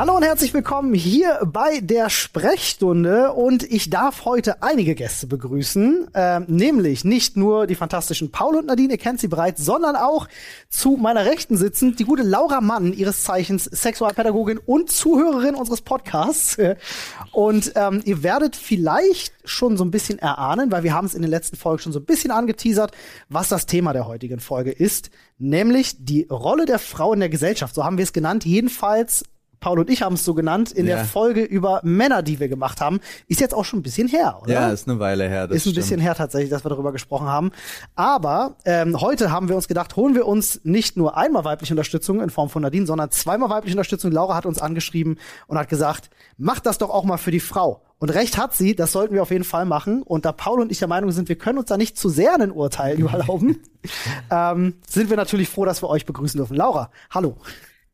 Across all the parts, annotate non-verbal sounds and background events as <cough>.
Hallo und herzlich willkommen hier bei der Sprechstunde und ich darf heute einige Gäste begrüßen, ähm, nämlich nicht nur die fantastischen Paul und Nadine, ihr kennt sie bereits, sondern auch zu meiner Rechten sitzend die gute Laura Mann, ihres Zeichens Sexualpädagogin und Zuhörerin unseres Podcasts. <laughs> Und ähm, ihr werdet vielleicht schon so ein bisschen erahnen, weil wir haben es in den letzten Folgen schon so ein bisschen angeteasert, was das Thema der heutigen Folge ist, nämlich die Rolle der Frau in der Gesellschaft. So haben wir es genannt, jedenfalls Paul und ich haben es so genannt, in ja. der Folge über Männer, die wir gemacht haben. Ist jetzt auch schon ein bisschen her, oder? Ja, ist eine Weile her. Das ist ein stimmt. bisschen her tatsächlich, dass wir darüber gesprochen haben. Aber ähm, heute haben wir uns gedacht, holen wir uns nicht nur einmal weibliche Unterstützung in Form von Nadine, sondern zweimal weibliche Unterstützung. Laura hat uns angeschrieben und hat gesagt, macht das doch auch mal für die Frau. Und recht hat sie, das sollten wir auf jeden Fall machen. Und da Paul und ich der Meinung sind, wir können uns da nicht zu sehr einen Urteil <laughs> überlauben, ähm, sind wir natürlich froh, dass wir euch begrüßen dürfen. Laura, hallo.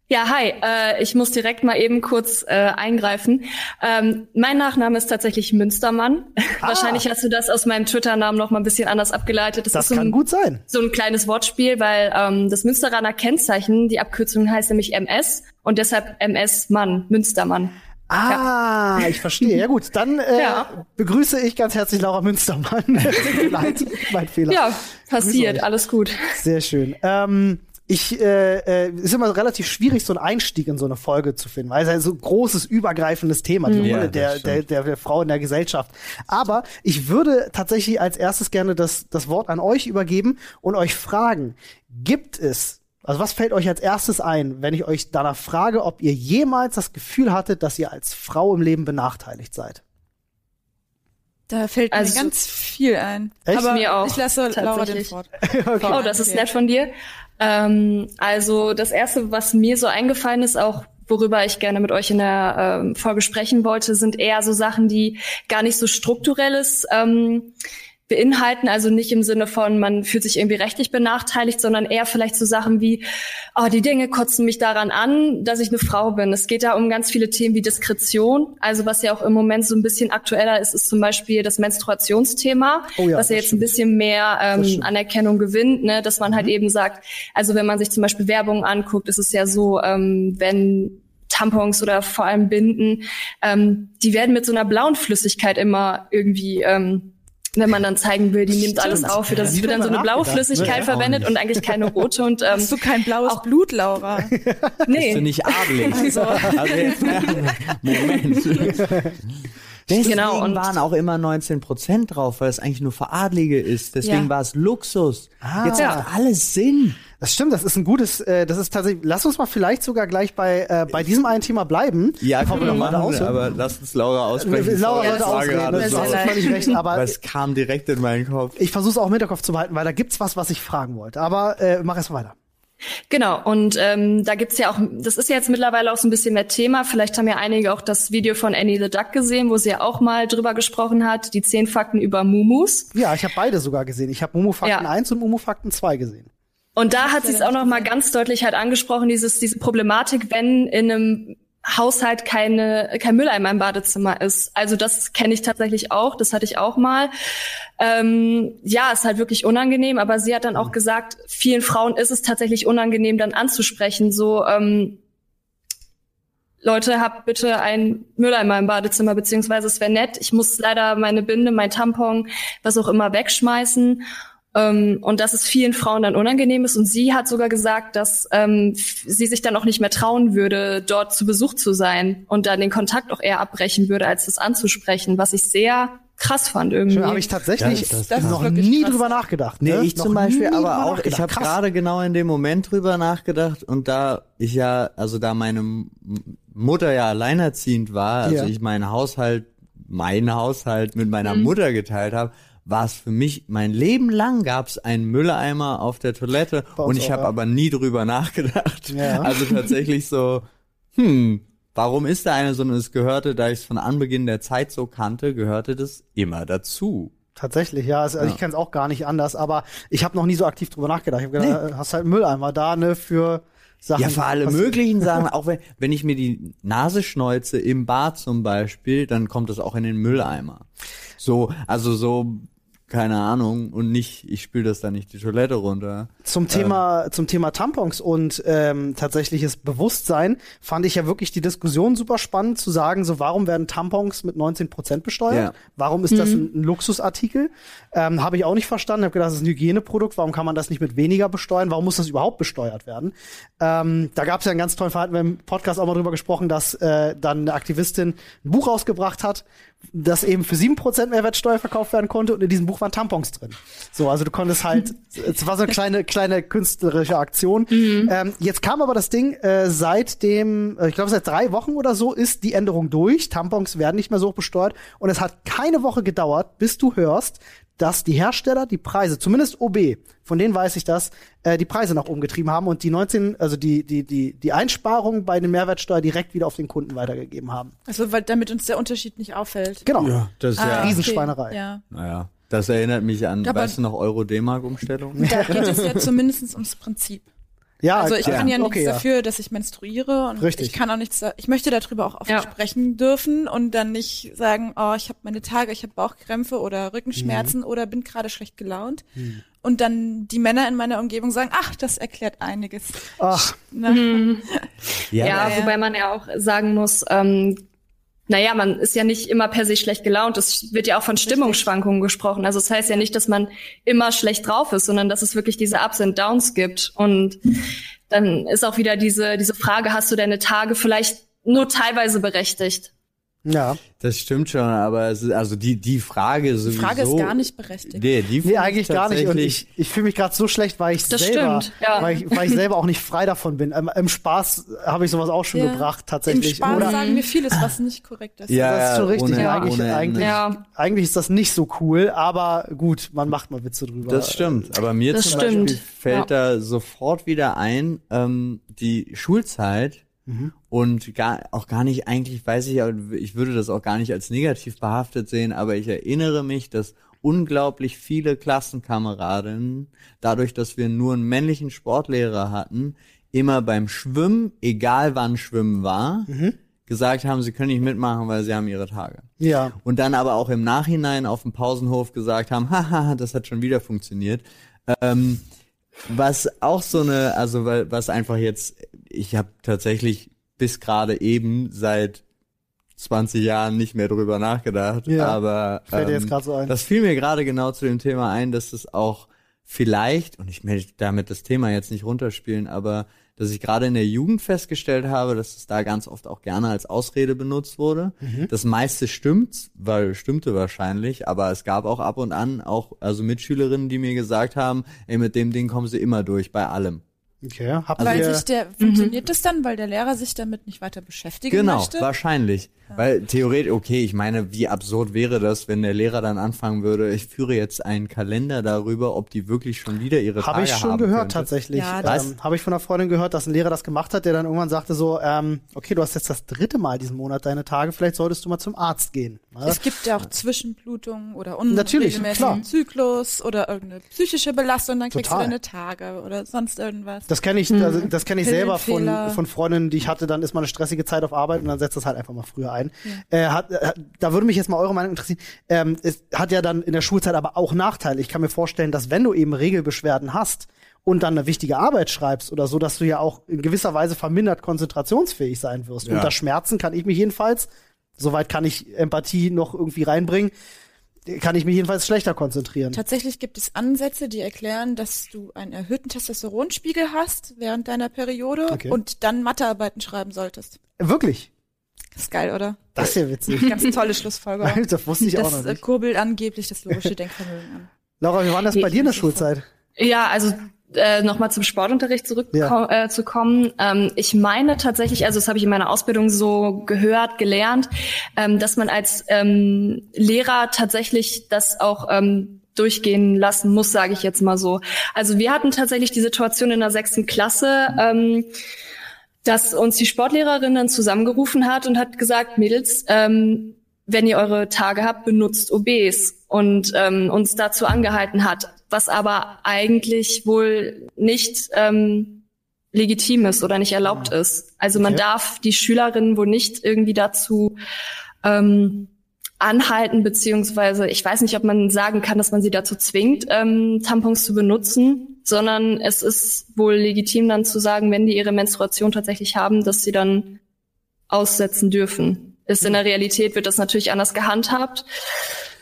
Ja, hi. Äh, ich muss direkt mal eben kurz äh, eingreifen. Ähm, mein Nachname ist tatsächlich Münstermann. <laughs> Ah. Wahrscheinlich hast du das aus meinem Twitter-Namen noch mal ein bisschen anders abgeleitet. Das, das so kann ein, gut sein. So ein kleines Wortspiel, weil ähm, das Münsteraner Kennzeichen, die Abkürzung heißt nämlich MS und deshalb MS Mann, Münstermann. Ah, ja. <laughs> ich verstehe. Ja gut, dann äh, ja. begrüße ich ganz herzlich Laura Münstermann. <laughs> Leid, mein Fehler. Ja, passiert, alles gut. Sehr schön. Ähm, ich äh, äh, ist immer relativ schwierig, so einen Einstieg in so eine Folge zu finden, weil es ein so großes, übergreifendes Thema, die mhm. Rolle ja, der, der, der, der Frau in der Gesellschaft. Aber ich würde tatsächlich als erstes gerne das, das Wort an euch übergeben und euch fragen, gibt es also was fällt euch als erstes ein, wenn ich euch danach frage, ob ihr jemals das Gefühl hattet, dass ihr als Frau im Leben benachteiligt seid? Da fällt also, mir ganz viel ein. Echt? Aber mir auch. Ich lasse Laura den Wort. <laughs> okay. Oh, das ist nett von dir. Ähm, also das erste, was mir so eingefallen ist, auch worüber ich gerne mit euch in der ähm, Folge sprechen wollte, sind eher so Sachen, die gar nicht so strukturelles ähm, beinhalten, also nicht im Sinne von, man fühlt sich irgendwie rechtlich benachteiligt, sondern eher vielleicht so Sachen wie, oh, die Dinge kotzen mich daran an, dass ich eine Frau bin. Es geht da um ganz viele Themen wie Diskretion. Also was ja auch im Moment so ein bisschen aktueller ist, ist zum Beispiel das Menstruationsthema, oh ja, was ja jetzt stimmt. ein bisschen mehr ähm, Anerkennung gewinnt, ne? dass man halt mhm. eben sagt, also wenn man sich zum Beispiel Werbung anguckt, ist es ja so, ähm, wenn Tampons oder vor allem Binden, ähm, die werden mit so einer blauen Flüssigkeit immer irgendwie ähm, wenn man dann zeigen will, die nimmt Stimmt. alles auf. Das ja, wird dann so eine blaue Flüssigkeit verwendet und eigentlich keine rote. Und, ähm, Hast du kein blaues auch, Blut, Laura? nee. Bist du nicht adelig? Also, also jetzt, <laughs> Moment. <laughs> Deswegen genau, und waren auch immer 19 Prozent drauf, weil es eigentlich nur für Adlige ist. Deswegen ja. war es Luxus. Ah. Jetzt ja. macht alles Sinn. Das stimmt, das ist ein gutes, äh, das ist tatsächlich, lass uns mal vielleicht sogar gleich bei, äh, bei diesem einen Thema bleiben. Ja, können wir noch mal aus, aber lass uns Laura aussprechen. Äh, Laura sollte ausreden, das du hast völlig recht, aber. es kam direkt in meinen Kopf. Ich versuche es auch im Hinterkopf zu behalten, weil da gibt's was, was ich fragen wollte. Aber äh, mach erst mal weiter. Genau, und ähm, da gibt's ja auch, das ist ja jetzt mittlerweile auch so ein bisschen mehr Thema. Vielleicht haben ja einige auch das Video von Annie the Duck gesehen, wo sie ja auch mal drüber gesprochen hat, die zehn Fakten über Mumus. Ja, ich habe beide sogar gesehen. Ich habe Mumu Fakten ja. 1 und Mumu Fakten 2 gesehen. Und da hat sie es auch noch mal ganz deutlich halt angesprochen, dieses, diese Problematik, wenn in einem Haushalt keine, kein Mülleimer im Badezimmer ist. Also das kenne ich tatsächlich auch, das hatte ich auch mal. Ähm, ja, ist halt wirklich unangenehm, aber sie hat dann auch gesagt, vielen Frauen ist es tatsächlich unangenehm, dann anzusprechen, so ähm, Leute, habt bitte ein Mülleimer im Badezimmer, beziehungsweise es wäre nett, ich muss leider meine Binde, mein Tampon, was auch immer wegschmeißen. Ähm, und dass es vielen Frauen dann unangenehm ist. Und sie hat sogar gesagt, dass ähm, sie sich dann auch nicht mehr trauen würde, dort zu Besuch zu sein und dann den Kontakt auch eher abbrechen würde, als das anzusprechen, was ich sehr krass fand irgendwie. Habe ich tatsächlich ja, das, das noch nie krass. drüber nachgedacht. Ne? Nee, ich noch zum Beispiel, aber auch, ich habe gerade genau in dem Moment drüber nachgedacht und da ich ja, also da meine Mutter ja alleinerziehend war, also ja. ich meinen Haushalt, meinen Haushalt mit meiner mhm. Mutter geteilt habe, war es für mich mein Leben lang gab es einen Mülleimer auf der Toilette und ich habe aber nie drüber nachgedacht. Ja. <laughs> Also tatsächlich so, hm, warum ist da eine, sondern es gehörte, da ich es von Anbeginn der Zeit so kannte, gehörte das immer dazu. Tatsächlich, ja. Also, ja. ich kenne es auch gar nicht anders, aber ich habe noch nie so aktiv drüber nachgedacht. Ich habe gedacht, nee. hast halt einen Mülleimer da, ne, für Sachen. Ja, für alle möglichen <laughs> Sachen. Auch wenn, wenn ich mir die Nase schneuze im Bad zum Beispiel, dann kommt das auch in den Mülleimer. So, also so keine Ahnung und nicht, ich spüle das dann nicht die Toilette runter. Zum Thema, ähm. zum Thema Tampons und ähm, tatsächliches Bewusstsein fand ich ja wirklich die Diskussion super spannend zu sagen, so warum werden Tampons mit 19 Prozent besteuert? Ja. Warum ist mhm. das ein, ein Luxusartikel? Ähm, Habe ich auch nicht verstanden. Habe gedacht, das ist ein Hygieneprodukt. Warum kann man das nicht mit weniger besteuern? Warum muss das überhaupt besteuert werden? Ähm, da gab es ja einen ganz tollen Verhalten. Wir haben im Podcast auch mal drüber gesprochen, dass äh, dann eine Aktivistin ein Buch rausgebracht hat, das eben für sieben Prozent Mehrwertsteuer verkauft werden konnte und in diesem Buch waren Tampons drin. So, also du konntest halt, <laughs> es war so eine kleine, kleine künstlerische Aktion. Mhm. Ähm, jetzt kam aber das Ding, äh, seit dem, äh, ich glaube seit drei Wochen oder so ist die Änderung durch. Tampons werden nicht mehr so besteuert und es hat keine Woche gedauert, bis du hörst, dass die Hersteller die Preise, zumindest OB, von denen weiß ich das, äh, die Preise nach oben getrieben haben und die 19, also die, die, die, die Einsparungen bei den Mehrwertsteuer direkt wieder auf den Kunden weitergegeben haben. Also, weil damit uns der Unterschied nicht auffällt. Genau. Ja, das ist ah, ja Riesenschweinerei. Okay. Ja. Naja. Das erinnert mich an, Aber weißt du noch, Euro-D-Mark-Umstellung? Da geht es ja zumindest ums Prinzip. Ja, also ich ja. kann ja nichts okay, dafür, dass ich menstruiere und Richtig. ich kann auch nichts, da, ich möchte darüber auch offen ja. sprechen dürfen und dann nicht sagen, oh, ich habe meine Tage, ich habe Bauchkrämpfe oder Rückenschmerzen mhm. oder bin gerade schlecht gelaunt. Mhm. Und dann die Männer in meiner Umgebung sagen, ach, das erklärt einiges. Ach. Mhm. <laughs> Ja, ja, wobei man ja auch sagen muss, ähm, naja, man ist ja nicht immer per se schlecht gelaunt. Es wird ja auch von Stimmungsschwankungen gesprochen. Also es das heißt ja nicht, dass man immer schlecht drauf ist, sondern dass es wirklich diese Ups und Downs gibt. Und dann ist auch wieder diese, diese Frage, hast du deine Tage vielleicht nur teilweise berechtigt? Ja. Das stimmt schon, aber es ist, also die, die Frage sowieso. Die Frage ist gar nicht berechtigt. Nee, die nee eigentlich gar nicht. Und ich, ich fühle mich gerade so schlecht, weil ich das selber, stimmt, ja. weil, ich, weil ich selber auch nicht frei davon bin. Im, im Spaß habe ich sowas auch schon ja. gebracht, tatsächlich. Im Spaß Oder, sagen wir vieles, was nicht korrekt ist. Ja, das ist schon richtig. Ohne, eigentlich, ohne eigentlich, ja. eigentlich ist das nicht so cool, aber gut, man macht mal Witze drüber. Das stimmt. Aber mir das zum stimmt. Beispiel fällt da sofort wieder ein, ähm, die Schulzeit Mhm. Und gar, auch gar nicht, eigentlich weiß ich, ich würde das auch gar nicht als negativ behaftet sehen, aber ich erinnere mich, dass unglaublich viele Klassenkameradinnen, dadurch, dass wir nur einen männlichen Sportlehrer hatten, immer beim Schwimmen, egal wann Schwimmen war, mhm. gesagt haben, sie können nicht mitmachen, weil sie haben ihre Tage. Ja. Und dann aber auch im Nachhinein auf dem Pausenhof gesagt haben, <laughs> haha, das hat schon wieder funktioniert. Ähm, was auch so eine, also weil was einfach jetzt, ich habe tatsächlich bis gerade eben seit 20 Jahren nicht mehr drüber nachgedacht, ja, aber fällt ähm, jetzt so ein. das fiel mir gerade genau zu dem Thema ein, dass es auch vielleicht, und ich möchte damit das Thema jetzt nicht runterspielen, aber dass ich gerade in der Jugend festgestellt habe, dass es da ganz oft auch gerne als Ausrede benutzt wurde. Mhm. Das meiste stimmt, weil stimmte wahrscheinlich, aber es gab auch ab und an auch also Mitschülerinnen, die mir gesagt haben, ey, mit dem Ding kommen sie immer durch bei allem. Okay, habt weil ihr, sich der, funktioniert mhm. das dann, weil der Lehrer sich damit nicht weiter beschäftigen genau, möchte? Genau, wahrscheinlich. Ja. Weil theoretisch, okay, ich meine, wie absurd wäre das, wenn der Lehrer dann anfangen würde, ich führe jetzt einen Kalender darüber, ob die wirklich schon wieder ihre hab Tage haben. Habe ich schon gehört, könnte. tatsächlich. Ja, ähm, Habe ich von einer Freundin gehört, dass ein Lehrer das gemacht hat, der dann irgendwann sagte so, ähm, okay, du hast jetzt das dritte Mal diesen Monat deine Tage, vielleicht solltest du mal zum Arzt gehen. Ne? Es gibt ja auch Zwischenblutungen oder unregelmäßigen Zyklus oder irgendeine psychische Belastung, dann kriegst Total. du deine Tage oder sonst irgendwas. Das kenne ich, mhm. also, das kenne ich selber von, von Freundinnen, die ich hatte, dann ist mal eine stressige Zeit auf Arbeit und dann setzt das halt einfach mal früher ein. Ja. Äh, hat, äh, da würde mich jetzt mal eure Meinung interessieren. Ähm, es hat ja dann in der Schulzeit aber auch Nachteile. Ich kann mir vorstellen, dass wenn du eben Regelbeschwerden hast und dann eine wichtige Arbeit schreibst oder so, dass du ja auch in gewisser Weise vermindert konzentrationsfähig sein wirst. Ja. Unter Schmerzen kann ich mich jedenfalls, soweit kann ich Empathie noch irgendwie reinbringen, kann ich mich jedenfalls schlechter konzentrieren. Tatsächlich gibt es Ansätze, die erklären, dass du einen erhöhten Testosteronspiegel hast während deiner Periode okay. und dann Mathearbeiten schreiben solltest. Wirklich? Das ist geil, oder? Das ist ja witzig. Ganz tolle Schlussfolgerung. <laughs> das wusste ich das auch noch nicht. Das kurbelt angeblich das logische Denkvermögen an. Laura, wie war das bei dir in der Schulzeit? Ja, also äh, nochmal zum Sportunterricht zurückzukommen. Ja. Äh, zu kommen. Ähm, ich meine tatsächlich, also das habe ich in meiner Ausbildung so gehört, gelernt, ähm, dass man als ähm, Lehrer tatsächlich das auch ähm, durchgehen lassen muss, sage ich jetzt mal so. Also wir hatten tatsächlich die Situation in der sechsten Klasse. Ähm, dass uns die Sportlehrerin dann zusammengerufen hat und hat gesagt, Mädels, ähm, wenn ihr eure Tage habt, benutzt OBs und ähm, uns dazu angehalten hat, was aber eigentlich wohl nicht ähm, legitim ist oder nicht erlaubt ist. Also man okay. darf die Schülerinnen wohl nicht irgendwie dazu ähm, anhalten, beziehungsweise ich weiß nicht, ob man sagen kann, dass man sie dazu zwingt, ähm, Tampons zu benutzen, sondern es ist wohl legitim dann zu sagen, wenn die ihre Menstruation tatsächlich haben, dass sie dann aussetzen dürfen. Ist in der Realität wird das natürlich anders gehandhabt.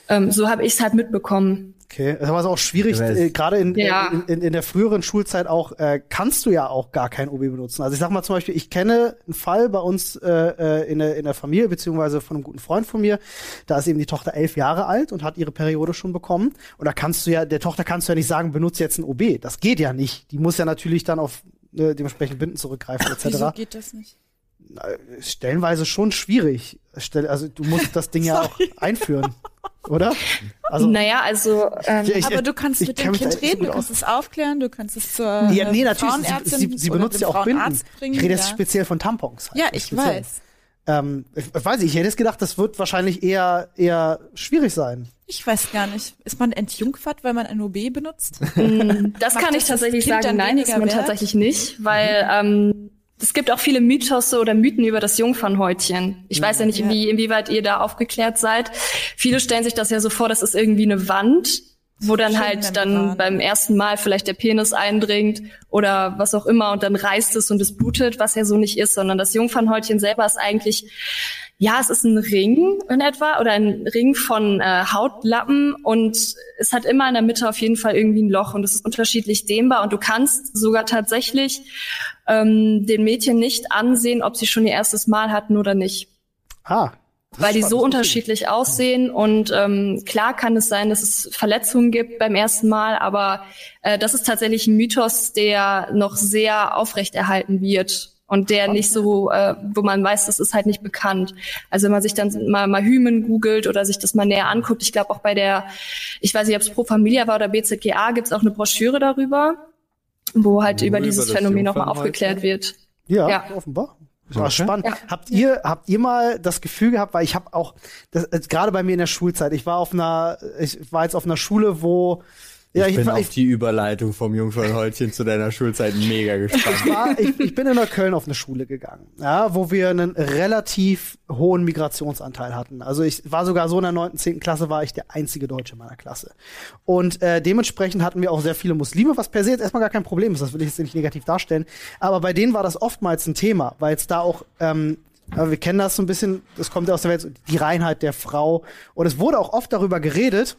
Ähm, so habe ich es halt mitbekommen. Okay, das war auch schwierig, äh, gerade in, ja. in, in, in, der früheren Schulzeit auch, äh, kannst du ja auch gar kein OB benutzen. Also ich sag mal zum Beispiel, ich kenne einen Fall bei uns äh, äh, in, der, in der Familie, beziehungsweise von einem guten Freund von mir, da ist eben die Tochter elf Jahre alt und hat ihre Periode schon bekommen. Und da kannst du ja, der Tochter kannst du ja nicht sagen, benutze jetzt ein OB. Das geht ja nicht. Die muss ja natürlich dann auf äh, dementsprechend Binden zurückgreifen, etc. Wieso geht das nicht? stellenweise schon schwierig. Also du musst das Ding ja <laughs> auch einführen, oder? Also, naja, also ähm, ich, aber du kannst mit dem Kind reden, du kannst es aufklären, du kannst es zur ja, nee, natürlich, sie, sie, sie benutzt ja auch Binden. Bringen, ich rede jetzt ja. speziell von Tampons. Halt, ja, ich speziell. weiß. Ähm, ich, ich weiß nicht, ich hätte es gedacht, das wird wahrscheinlich eher eher schwierig sein. Ich weiß gar nicht. Ist man entjungfert, weil man ein OB benutzt? Mm, das kann ich tatsächlich sagen. Nein, ist man wert? tatsächlich nicht, weil ähm, es gibt auch viele Mythos oder Mythen über das Jungfernhäutchen. Ich weiß ja nicht, Wie, inwieweit ihr da aufgeklärt seid. Viele stellen sich das ja so vor, das ist irgendwie eine Wand, wo dann halt dann beim ersten Mal vielleicht der Penis eindringt oder was auch immer und dann reißt es und es blutet, was ja so nicht ist, sondern das Jungfernhäutchen selber ist eigentlich ja, es ist ein Ring in etwa oder ein Ring von äh, Hautlappen und es hat immer in der Mitte auf jeden Fall irgendwie ein Loch und es ist unterschiedlich dehnbar und du kannst sogar tatsächlich ähm, den Mädchen nicht ansehen, ob sie schon ihr erstes Mal hatten oder nicht. Ah. Weil die so unterschiedlich aussehen und ähm, klar kann es sein, dass es Verletzungen gibt beim ersten Mal, aber äh, das ist tatsächlich ein Mythos, der noch sehr aufrechterhalten wird und der nicht so, äh, wo man weiß, das ist halt nicht bekannt. Also wenn man sich dann mal, mal Hymen googelt oder sich das mal näher anguckt, ich glaube auch bei der, ich weiß nicht, ob es Pro Familia war oder BZGA, gibt es auch eine Broschüre darüber, wo halt Nur über dieses über Phänomen nochmal aufgeklärt wird. Ja, ja. offenbar. Das war okay. spannend. Ja. Habt ihr habt ihr mal das Gefühl gehabt, weil ich habe auch das, gerade bei mir in der Schulzeit, ich war auf einer ich war jetzt auf einer Schule, wo ja, ich, ich bin auf die Überleitung vom Jungfernhäutchen zu deiner Schulzeit mega gespannt. Ich, war, ich, ich bin in Neukölln auf eine Schule gegangen, ja, wo wir einen relativ hohen Migrationsanteil hatten. Also ich war sogar so in der neunten, zehnten Klasse war ich der einzige Deutsche in meiner Klasse. Und äh, dementsprechend hatten wir auch sehr viele Muslime, was per se jetzt erstmal gar kein Problem ist, das will ich jetzt nicht negativ darstellen. Aber bei denen war das oftmals ein Thema, weil es da auch ähm, aber wir kennen das so ein bisschen, das kommt ja aus der Welt, die Reinheit der Frau. Und es wurde auch oft darüber geredet,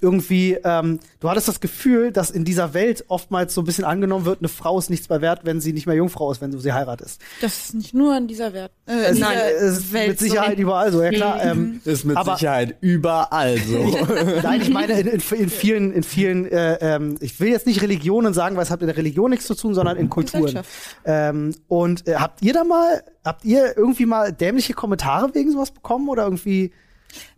irgendwie, ähm, du hattest das Gefühl, dass in dieser Welt oftmals so ein bisschen angenommen wird, eine Frau ist nichts mehr wert, wenn sie nicht mehr Jungfrau ist, wenn du sie heiratest. Das ist nicht nur in dieser Welt. Äh, es, nein, es ist Welt mit Sicherheit so. überall so, ja klar. Ähm, ist mit aber, Sicherheit überall <laughs> so. nein, ich meine in, in, in vielen, in vielen, äh, ähm, ich will jetzt nicht Religionen sagen, weil es hat mit der Religion nichts zu tun, sondern in Kulturen. Ähm, und äh, habt ihr da mal, habt ihr irgendwie mal dämliche Kommentare wegen sowas bekommen oder irgendwie?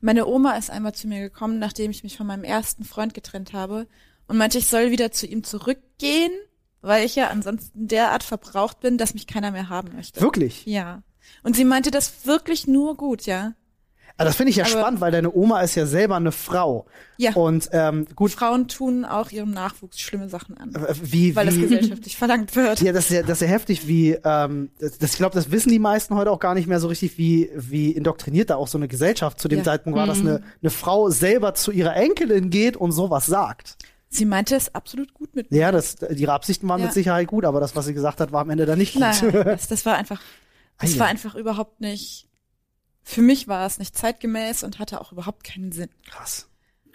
Meine Oma ist einmal zu mir gekommen, nachdem ich mich von meinem ersten Freund getrennt habe und meinte, ich soll wieder zu ihm zurückgehen, weil ich ja ansonsten derart verbraucht bin, dass mich keiner mehr haben möchte. Wirklich? Ja. Und sie meinte das wirklich nur gut, ja. Also das finde ich ja aber spannend, weil deine Oma ist ja selber eine Frau. Ja. Und ähm, gut. Frauen tun auch ihrem Nachwuchs schlimme Sachen an. Äh, wie, weil wie, das gesellschaftlich <laughs> verlangt wird. Ja, das ist ja, das ist ja heftig, wie, ähm, das, das, ich glaube, das wissen die meisten heute auch gar nicht mehr so richtig, wie, wie indoktriniert da auch so eine Gesellschaft zu dem ja. Zeitpunkt war, mhm. dass eine, eine Frau selber zu ihrer Enkelin geht und sowas sagt. Sie meinte es absolut gut mit mir. Ja, das, ihre Absichten waren ja. mit Sicherheit gut, aber das, was sie gesagt hat, war am Ende dann nicht gut. Nein, <laughs> das, das war einfach, das war einfach überhaupt nicht für mich war es nicht zeitgemäß und hatte auch überhaupt keinen Sinn. Krass.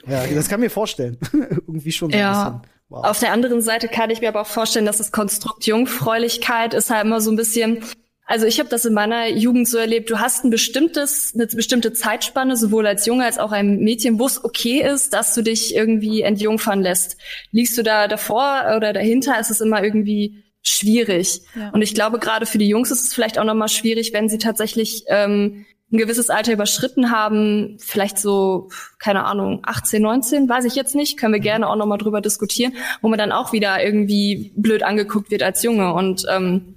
Ja, das kann ich mir vorstellen. <laughs> Irgendwie schon so ja. ein bisschen. Wow. Auf der anderen Seite kann ich mir aber auch vorstellen, dass das Konstrukt Jungfräulichkeit ist halt immer so ein bisschen, also ich habe das in meiner Jugend so erlebt, du hast ein bestimmtes, eine bestimmte Zeitspanne, sowohl als Junge als auch ein Mädchen, wo es okay ist, dass du dich irgendwie entjungfern lässt. Liegst du da davor oder dahinter, ist es immer irgendwie schwierig. Ja. Und ich glaube, gerade für die Jungs ist es vielleicht auch nochmal schwierig, wenn sie tatsächlich ähm, ein gewisses Alter überschritten haben, vielleicht so, keine Ahnung, 18, 19, weiß ich jetzt nicht, können wir mhm. gerne auch nochmal drüber diskutieren, wo man dann auch wieder irgendwie blöd angeguckt wird als Junge. Und ähm,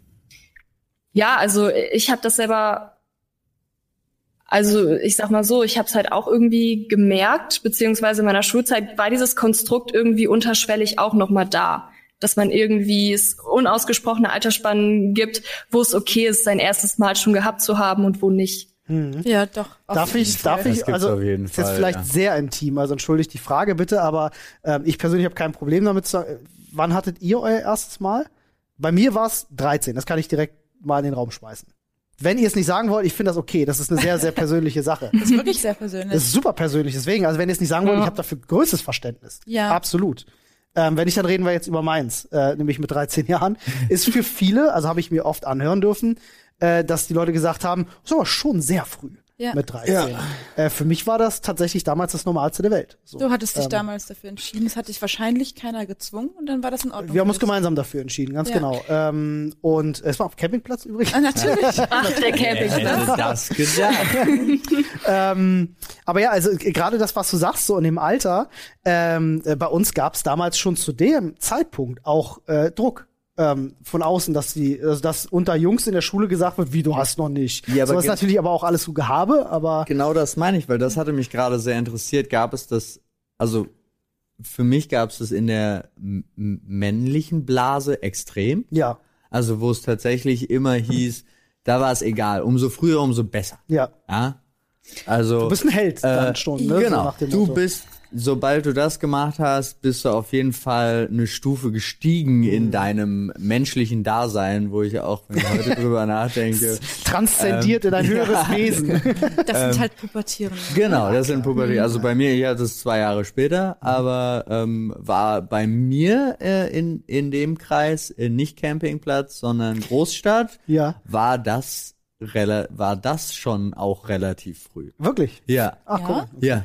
ja, also ich habe das selber also ich sag mal so, ich habe es halt auch irgendwie gemerkt, beziehungsweise in meiner Schulzeit war dieses Konstrukt irgendwie unterschwellig auch noch mal da, dass man irgendwie es unausgesprochene Altersspannen gibt, wo es okay ist, sein erstes Mal schon gehabt zu haben und wo nicht. Hm. Ja, doch. Darf ich, darf das ich, also, auf jeden ist Fall, jetzt vielleicht ja. sehr intim, also entschuldigt die Frage bitte, aber ähm, ich persönlich habe kein Problem damit zu sagen, wann hattet ihr euer erstes Mal? Bei mir war es 13, das kann ich direkt mal in den Raum schmeißen. Wenn ihr es nicht sagen wollt, ich finde das okay, das ist eine sehr, sehr persönliche Sache. <laughs> Das ist wirklich sehr persönlich. Das ist super persönlich, deswegen, also wenn ihr es nicht sagen wollt, Ja. ich habe dafür größtes Verständnis. Ja. Absolut. Ähm, wenn nicht, dann reden wir jetzt über meins, äh, nämlich mit 13 <laughs> Jahren. Ist für viele, also habe ich mir oft anhören dürfen, äh, dass die Leute gesagt haben, aber schon sehr früh Ja. mit 13. Äh, für mich war das tatsächlich damals das Normalste der Welt. So. Du hattest dich Ähm, damals dafür entschieden. Es hat dich wahrscheinlich keiner gezwungen und dann war das in Ordnung. Wir haben uns dich. gemeinsam dafür entschieden, ganz Ja. genau. Ähm, und es war auf Campingplatz übrigens. Ah, natürlich. <laughs> Ach, der Campingplatz. <laughs> Ähm, aber ja, also äh, gerade das, was du sagst, so in dem Alter, ähm, äh, bei uns gab es damals schon zu dem Zeitpunkt auch äh, Druck. Ähm, von außen, dass die, also dass unter Jungs in der Schule gesagt wird, wie du hast noch nicht. Ja, aber so ist natürlich aber auch alles so Gehabe, aber Genau das meine ich, weil das hatte mich gerade sehr interessiert. Gab es das, also für mich gab es das in der männlichen Blase extrem. ja, Also wo es tatsächlich immer hieß, da war es egal. Umso früher, umso besser. ja. Ja. Also Du bist ein Held dann äh, schon, ne? Genau. So du bist, sobald du das gemacht hast, bist du auf jeden Fall eine Stufe gestiegen Mhm. in deinem menschlichen Dasein, wo ich auch, wenn ich heute <laughs> drüber nachdenke. transzendiert in ein höheres <laughs> Wesen. Das Ähm, sind halt Pubertierende. Genau, das sind Pubertät. Also bei mir, ich hatte es zwei Jahre später, aber ähm, war bei mir äh, in, in dem Kreis äh, nicht Campingplatz, sondern Großstadt, ja, war das war das schon auch relativ früh. wirklich. Ja, Ach, Ja? guck mal. ja.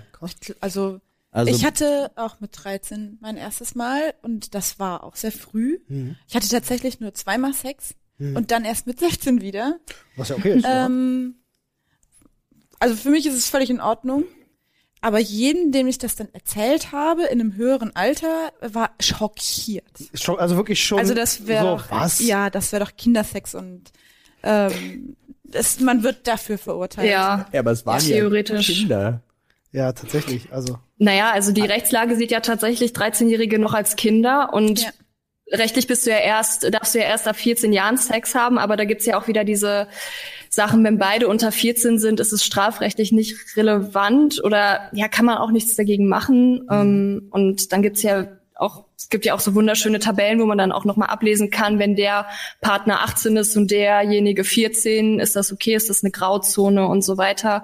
Also, Also ich hatte auch mit 13 mein erstes Mal und das war auch sehr früh. Mhm. Ich hatte tatsächlich nur zweimal Sex und dann erst mit 16 wieder. Was ja okay ist. ja. Ähm, also für mich ist es völlig in Ordnung. Aber jeden, dem ich das dann erzählt habe, in einem höheren Alter, war schockiert. Also wirklich schon. Also das wäre so, was? ja, das wäre doch Kindersex und ähm, das, man wird dafür verurteilt. Ja. ja, aber es waren ja, Theoretisch. Kinder. Ja, tatsächlich. Also Naja, also die Rechtslage sieht ja tatsächlich 13-Jährige noch als Kinder und Ja. rechtlich bist du ja erst, darfst du ja erst ab 14 Jahren Sex haben, aber da gibt's ja auch wieder diese Sachen, wenn beide unter 14 sind, ist es strafrechtlich nicht relevant oder ja, kann man auch nichts dagegen machen. Ähm, und dann gibt's ja auch, es gibt ja auch so wunderschöne Tabellen, wo man dann auch nochmal ablesen kann, wenn der Partner 18 ist und derjenige 14, ist das okay, ist das eine Grauzone und so weiter.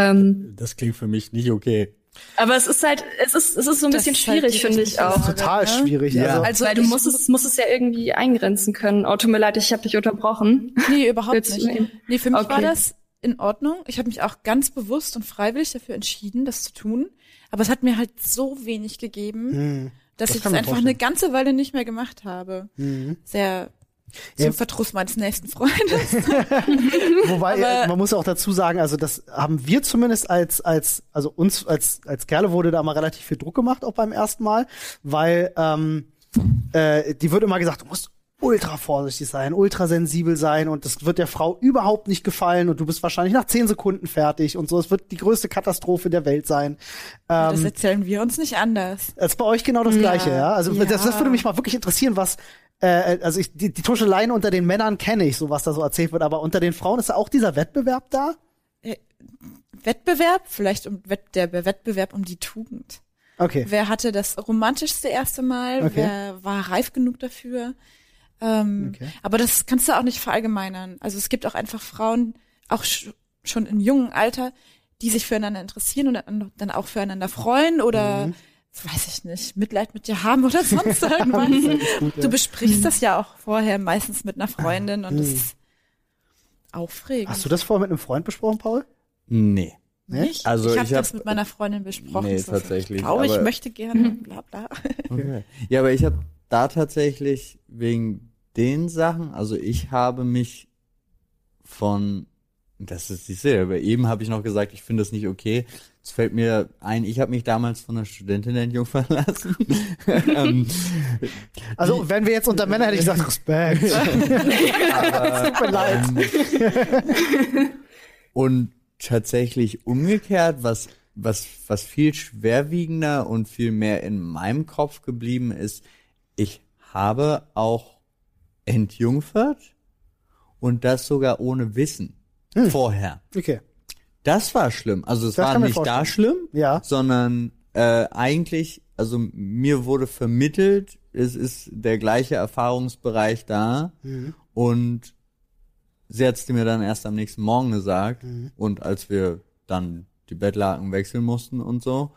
Ähm, Das klingt für mich nicht okay. aber es ist halt, es ist, es ist so ein Das bisschen halt schwierig, die finde ich auch. Total ne? schwierig. Ja. Also, Also Weil du musst es, musst es ja irgendwie eingrenzen können. Oh, tut mir leid, ich habe dich unterbrochen. Nee, <laughs> überhaupt nicht. Nee, für mich Okay. war das in Ordnung. Ich habe mich auch ganz bewusst und freiwillig dafür entschieden, das zu tun. Aber es hat mir halt so wenig gegeben, hm. dass Das ich man einfach vorstellen. eine ganze Weile nicht mehr gemacht habe. Mhm. Sehr zum Ja. Verdruss meines nächsten Freundes. <laughs> Wobei, Aber- äh, man muss auch dazu sagen, also das haben wir zumindest als, als, also uns als, als Kerle wurde da mal relativ viel Druck gemacht, auch beim ersten Mal, weil ähm, äh, die wird immer gesagt, du musst ultra vorsichtig sein, ultra sensibel sein und das wird der Frau überhaupt nicht gefallen und du bist wahrscheinlich nach zehn Sekunden fertig und so. Es wird die größte Katastrophe der Welt sein. das Ähm, erzählen wir uns nicht anders. das ist bei euch genau das Gleiche, ja? Also Ja. Das, das würde mich mal wirklich interessieren, was äh, also ich, die, die Tuscheleien unter den Männern kenne ich, so was da so erzählt wird, aber unter den Frauen ist da auch dieser Wettbewerb da? Wettbewerb, vielleicht um Wett, der Wettbewerb um die Tugend. Okay. Wer hatte das romantischste erste Mal? Okay. Wer war reif genug dafür? Ähm, Okay. Aber das kannst du auch nicht verallgemeinern. Also es gibt auch einfach Frauen, auch sch schon im jungen Alter, die sich füreinander interessieren und dann, dann auch füreinander freuen oder Mhm. Weiß ich nicht, Mitleid mit dir haben oder sonst <laughs> irgendwas. gut, ja. Du besprichst das ja auch vorher meistens mit einer Freundin und das ist aufregend. Mhm. Hast du das vorher mit einem Freund besprochen, Paul? Nee. Nicht? Also ich habe ich hab- das mit meiner Freundin besprochen. Nee, so, tatsächlich, Ich glaube, ich möchte gerne, bla bla. Okay. Ja, aber ich habe da tatsächlich wegen den Sachen, also ich habe mich von, das ist aber eben habe ich noch gesagt, ich finde das nicht okay. Es fällt mir ein, ich habe mich damals von einer Studentin entjungfern <laughs> lassen. ähm, Also, wenn wir jetzt unter Männern hätte ich gesagt, Respekt. <laughs> Tut mir leid. Und tatsächlich umgekehrt, was, was, was viel schwerwiegender und viel mehr in meinem Kopf geblieben ist, ich habe auch entjungfert und das sogar ohne Wissen vorher. Okay. Das war schlimm. Also es das war nicht da schlimm, ja. sondern äh, eigentlich, also mir wurde vermittelt, es ist der gleiche Erfahrungsbereich da mhm. und sie hat es mir dann erst am nächsten Morgen gesagt mhm. und als wir dann die Bettlaken wechseln mussten und so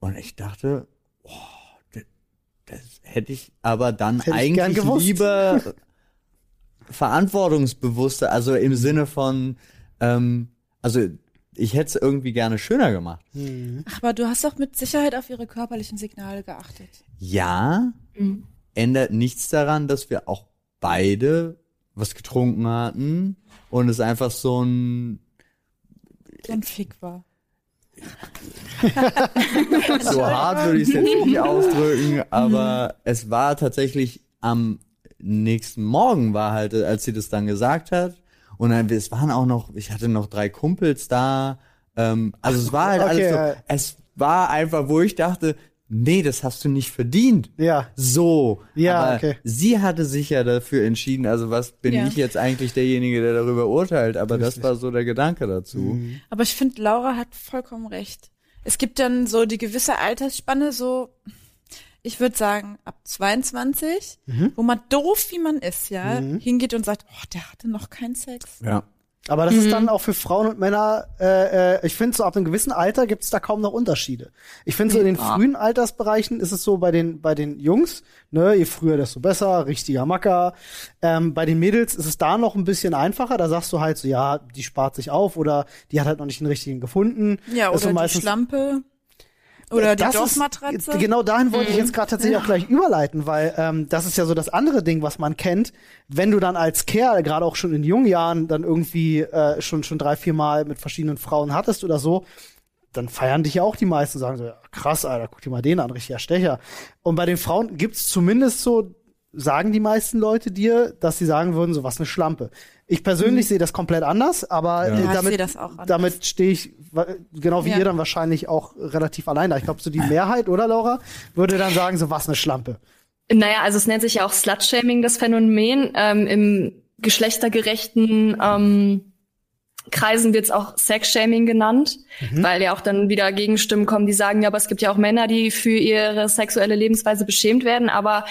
und ich dachte, oh, das, das hätte ich aber dann eigentlich lieber <laughs> verantwortungsbewusster, also im Sinne von, ähm, also ich hätte es irgendwie gerne schöner gemacht. Mhm. Aber du hast doch mit Sicherheit auf ihre körperlichen Signale geachtet. Ja, mhm. ändert nichts daran, dass wir auch beide was getrunken hatten und es einfach so ein so ein Fick war. <laughs> so hart würde ich es jetzt nicht <laughs> ausdrücken, aber es war tatsächlich am nächsten Morgen war halt, als sie das dann gesagt hat, und dann, es waren auch noch, ich hatte noch drei Kumpels da. Ähm, also es war halt <laughs> okay, alles so, es war einfach, wo ich dachte, nee, das hast du nicht verdient. Ja. So. Ja, Aber okay. Sie hatte sich ja dafür entschieden, also was bin ja. ich jetzt eigentlich derjenige, der darüber urteilt, aber Richtig. das war so der Gedanke dazu. Mhm. Aber ich finde, Laura hat vollkommen recht. Es gibt dann so die gewisse Altersspanne, so ich würde sagen, ab 22, mhm. wo man doof wie man ist, ja, mhm. hingeht und sagt, oh, der hatte noch keinen Sex. Ja. Aber das mhm. ist dann auch für Frauen und Männer, äh, äh, ich finde, so ab einem gewissen Alter gibt es da kaum noch Unterschiede. Ich finde, so in den ja. frühen Altersbereichen ist es so bei den, bei den Jungs, ne, je früher, desto besser, richtiger Macker. Ähm, bei den Mädels ist es da noch ein bisschen einfacher. Da sagst du halt so, ja, die spart sich auf oder die hat halt noch nicht den richtigen gefunden. Ja, oder so die Schlampe. Oder die Dorfmatratze. Genau dahin wollte ich jetzt gerade tatsächlich ja. auch gleich überleiten, weil ähm, das ist ja so das andere Ding, was man kennt. Wenn du dann als Kerl, gerade auch schon in jungen Jahren, dann irgendwie äh, schon, schon drei, vier Mal mit verschiedenen Frauen hattest oder so, dann feiern dich ja auch die meisten, sagen so, ja, krass, Alter, guck dir mal den an, richtiger Stecher. Und bei den Frauen gibt's zumindest so sagen die meisten Leute dir, dass sie sagen würden, so was eine Schlampe. Ich persönlich mhm. sehe das komplett anders, aber ja. Ja, damit, anders. damit stehe ich genau wie ja. ihr dann wahrscheinlich auch relativ allein da. Ich glaube, so die Mehrheit, oder Laura, würde dann sagen, so was eine Schlampe. Naja, also es nennt sich ja auch Slutshaming, das Phänomen. Ähm, Im geschlechtergerechten ähm, Kreisen wird es auch Sexshaming genannt, mhm. weil ja auch dann wieder Gegenstimmen kommen, die sagen, ja, aber es gibt ja auch Männer, die für ihre sexuelle Lebensweise beschämt werden. Aber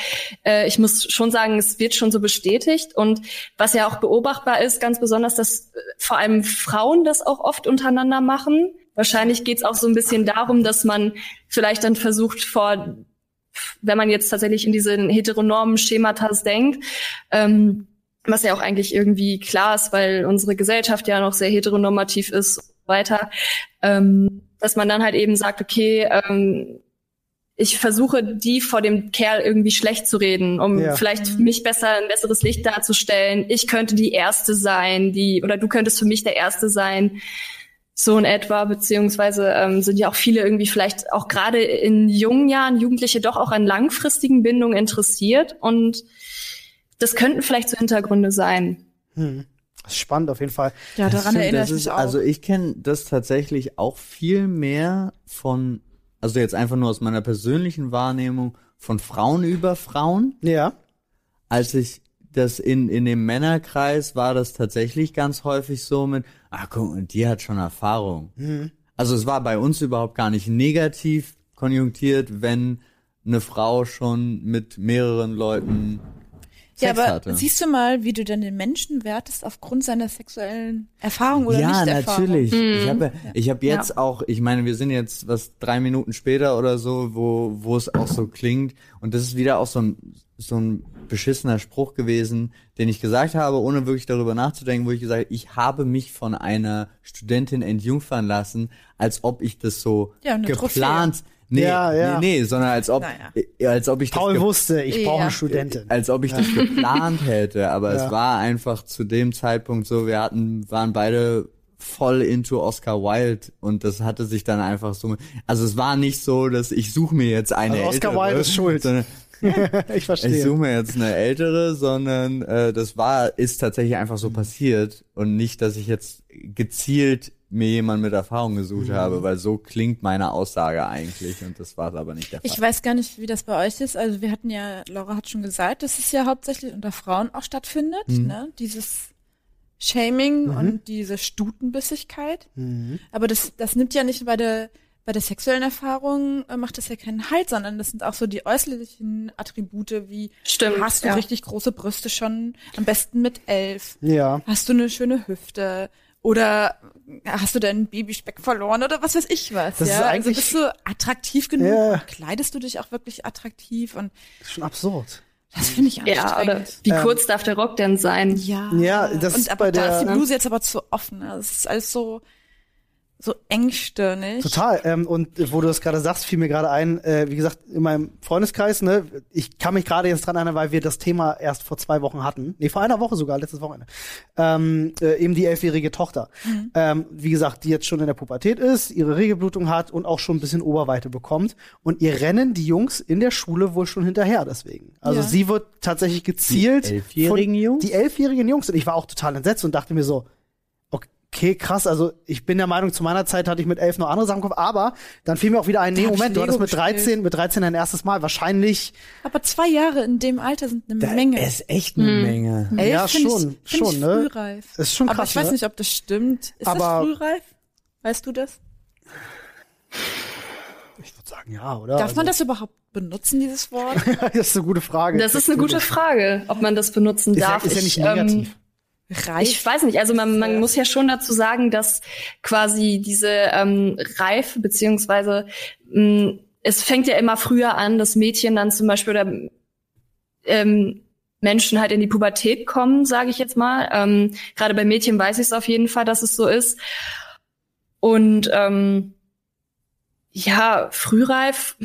äh, ich muss schon sagen, es wird schon so bestätigt. Und was ja auch beobachtbar ist, ganz besonders, dass äh, vor allem Frauen das auch oft untereinander machen. Wahrscheinlich geht es auch so ein bisschen darum, dass man vielleicht dann versucht, vor, wenn man jetzt tatsächlich in diesen heteronormen Schematas denkt, ähm, was ja auch eigentlich irgendwie klar ist, weil unsere Gesellschaft ja noch sehr heteronormativ ist und weiter, ähm, dass man dann halt eben sagt, okay, ähm, ich versuche, die vor dem Kerl irgendwie schlecht zu reden, um ja. vielleicht mhm. mich besser, ein besseres Licht darzustellen. Ich könnte die Erste sein, die, oder du könntest für mich der Erste sein. So in etwa, beziehungsweise ähm, sind ja auch viele irgendwie vielleicht auch gerade in jungen Jahren Jugendliche doch auch an langfristigen Bindungen interessiert und das könnten vielleicht so Hintergründe sein. Hm. Das ist spannend auf jeden Fall. Ja, daran stimmt, erinnere ich mich ist, auch. Also ich kenne das tatsächlich auch viel mehr von, also jetzt einfach nur aus meiner persönlichen Wahrnehmung von Frauen über Frauen. Ja. Als ich das in, in dem Männerkreis war das tatsächlich ganz häufig so mit, ah guck, die hat schon Erfahrung. Mhm. Also es war bei uns überhaupt gar nicht negativ konjunktiert, wenn eine Frau schon mit mehreren Leuten Sex ja, aber hatte. siehst du mal, wie du dann den Menschen wertest aufgrund seiner sexuellen Erfahrung oder ja, nicht Ja, natürlich. Mhm. Ich habe ich hab jetzt ja. auch, ich meine, wir sind jetzt was drei Minuten später oder so, wo wo es auch so klingt und das ist wieder auch so ein so ein beschissener Spruch gewesen, den ich gesagt habe, ohne wirklich darüber nachzudenken, wo ich gesagt habe, ich habe mich von einer Studentin entjungfern lassen, als ob ich das so ja, geplant, Trophäe. Nee, ja, ja. nee, nee, sondern als ob, naja. als ob ich Paul das wusste, ich brauche eine Studentin. Als ob ich das geplant hätte, aber es war einfach zu dem Zeitpunkt so, wir hatten, waren beide voll into Oscar Wilde und das hatte sich dann einfach so, also es war nicht so, dass ich suche mir jetzt eine also Oscar ältere, Wilde ist schuld. Sondern, <laughs> ich verstehe. Ich suche mir jetzt eine ältere, sondern äh, das war, ist tatsächlich einfach so mhm. passiert und nicht, dass ich jetzt gezielt mir jemand mit Erfahrung gesucht mhm. habe, weil so klingt meine Aussage eigentlich und das war aber nicht der Fall. Ich weiß gar nicht, wie das bei euch ist. Also wir hatten ja, Laura hat schon gesagt, dass es ja hauptsächlich unter Frauen auch stattfindet, mhm. ne? Dieses Shaming mhm. und diese Stutenbissigkeit. Mhm. Aber das, das nimmt ja nicht bei der, bei der sexuellen Erfahrung äh, macht das ja keinen Halt, sondern das sind auch so die äußerlichen Attribute wie Stimmt, hast du ja. richtig große Brüste schon, am besten mit elf. Ja. Hast du eine schöne Hüfte? Oder hast du deinen Babyspeck verloren oder was weiß ich was? Das ja? ist also bist du attraktiv genug? Ja. Kleidest du dich auch wirklich attraktiv? Und das ist schon absurd. Das finde ich anstrengend. Ja, oder wie Ähm, kurz darf der Rock denn sein? Ja. Ja, das und ist aber bei da der- ist die Bluse jetzt aber zu offen. Also Es ist alles so so engstirnig. Total. Ähm, und wo du das gerade sagst, fiel mir gerade ein, äh, wie gesagt, in meinem Freundeskreis, ne, ich kann mich gerade jetzt dran erinnern, weil wir das Thema erst vor zwei Wochen hatten. Nee, vor einer Woche sogar, letztes Wochenende. Ähm, äh, eben die elfjährige Tochter. Ähm, wie gesagt, die jetzt schon in der Pubertät ist, ihre Regelblutung hat und auch schon ein bisschen Oberweite bekommt. Und ihr rennen die Jungs in der Schule wohl schon hinterher deswegen. Also Ja. sie wird tatsächlich gezielt. Die elfjährigen von, Jungs? Die elfjährigen Jungs. Und ich war auch total entsetzt und dachte mir so, Okay, krass. Also ich bin der Meinung, zu meiner Zeit hatte ich mit elf noch andere Sachen im Kopf, aber dann fiel mir auch wieder ein, nee, ich Moment, du hattest mit 13, mit 13 dein erstes Mal. Wahrscheinlich, Aber zwei Jahre in dem Alter sind eine Da Menge. ist echt eine Menge. Elf Ja, find schon, ich, find schon, ich ne? Frühreif. ist schon Aber krass. ich weiß ne? nicht, ob das stimmt. Ist Aber- das frühreif? Weißt du das? Ich würde sagen, ja, oder? Darf man das überhaupt benutzen, dieses Wort? <laughs> das ist eine gute Frage. Das ist eine gute Frage, ob man das benutzen Ist ja, darf. ist ja nicht Ich, ähm, negativ. Reif? Ich weiß nicht, also man, man muss ja schon dazu sagen, dass quasi diese ähm, Reife, beziehungsweise mh, es fängt ja immer früher an, dass Mädchen dann zum Beispiel oder ähm, Menschen halt in die Pubertät kommen, sage ich jetzt mal. Ähm, Gerade bei Mädchen weiß ich es auf jeden Fall, dass es so ist. Und ähm, ja, frühreif,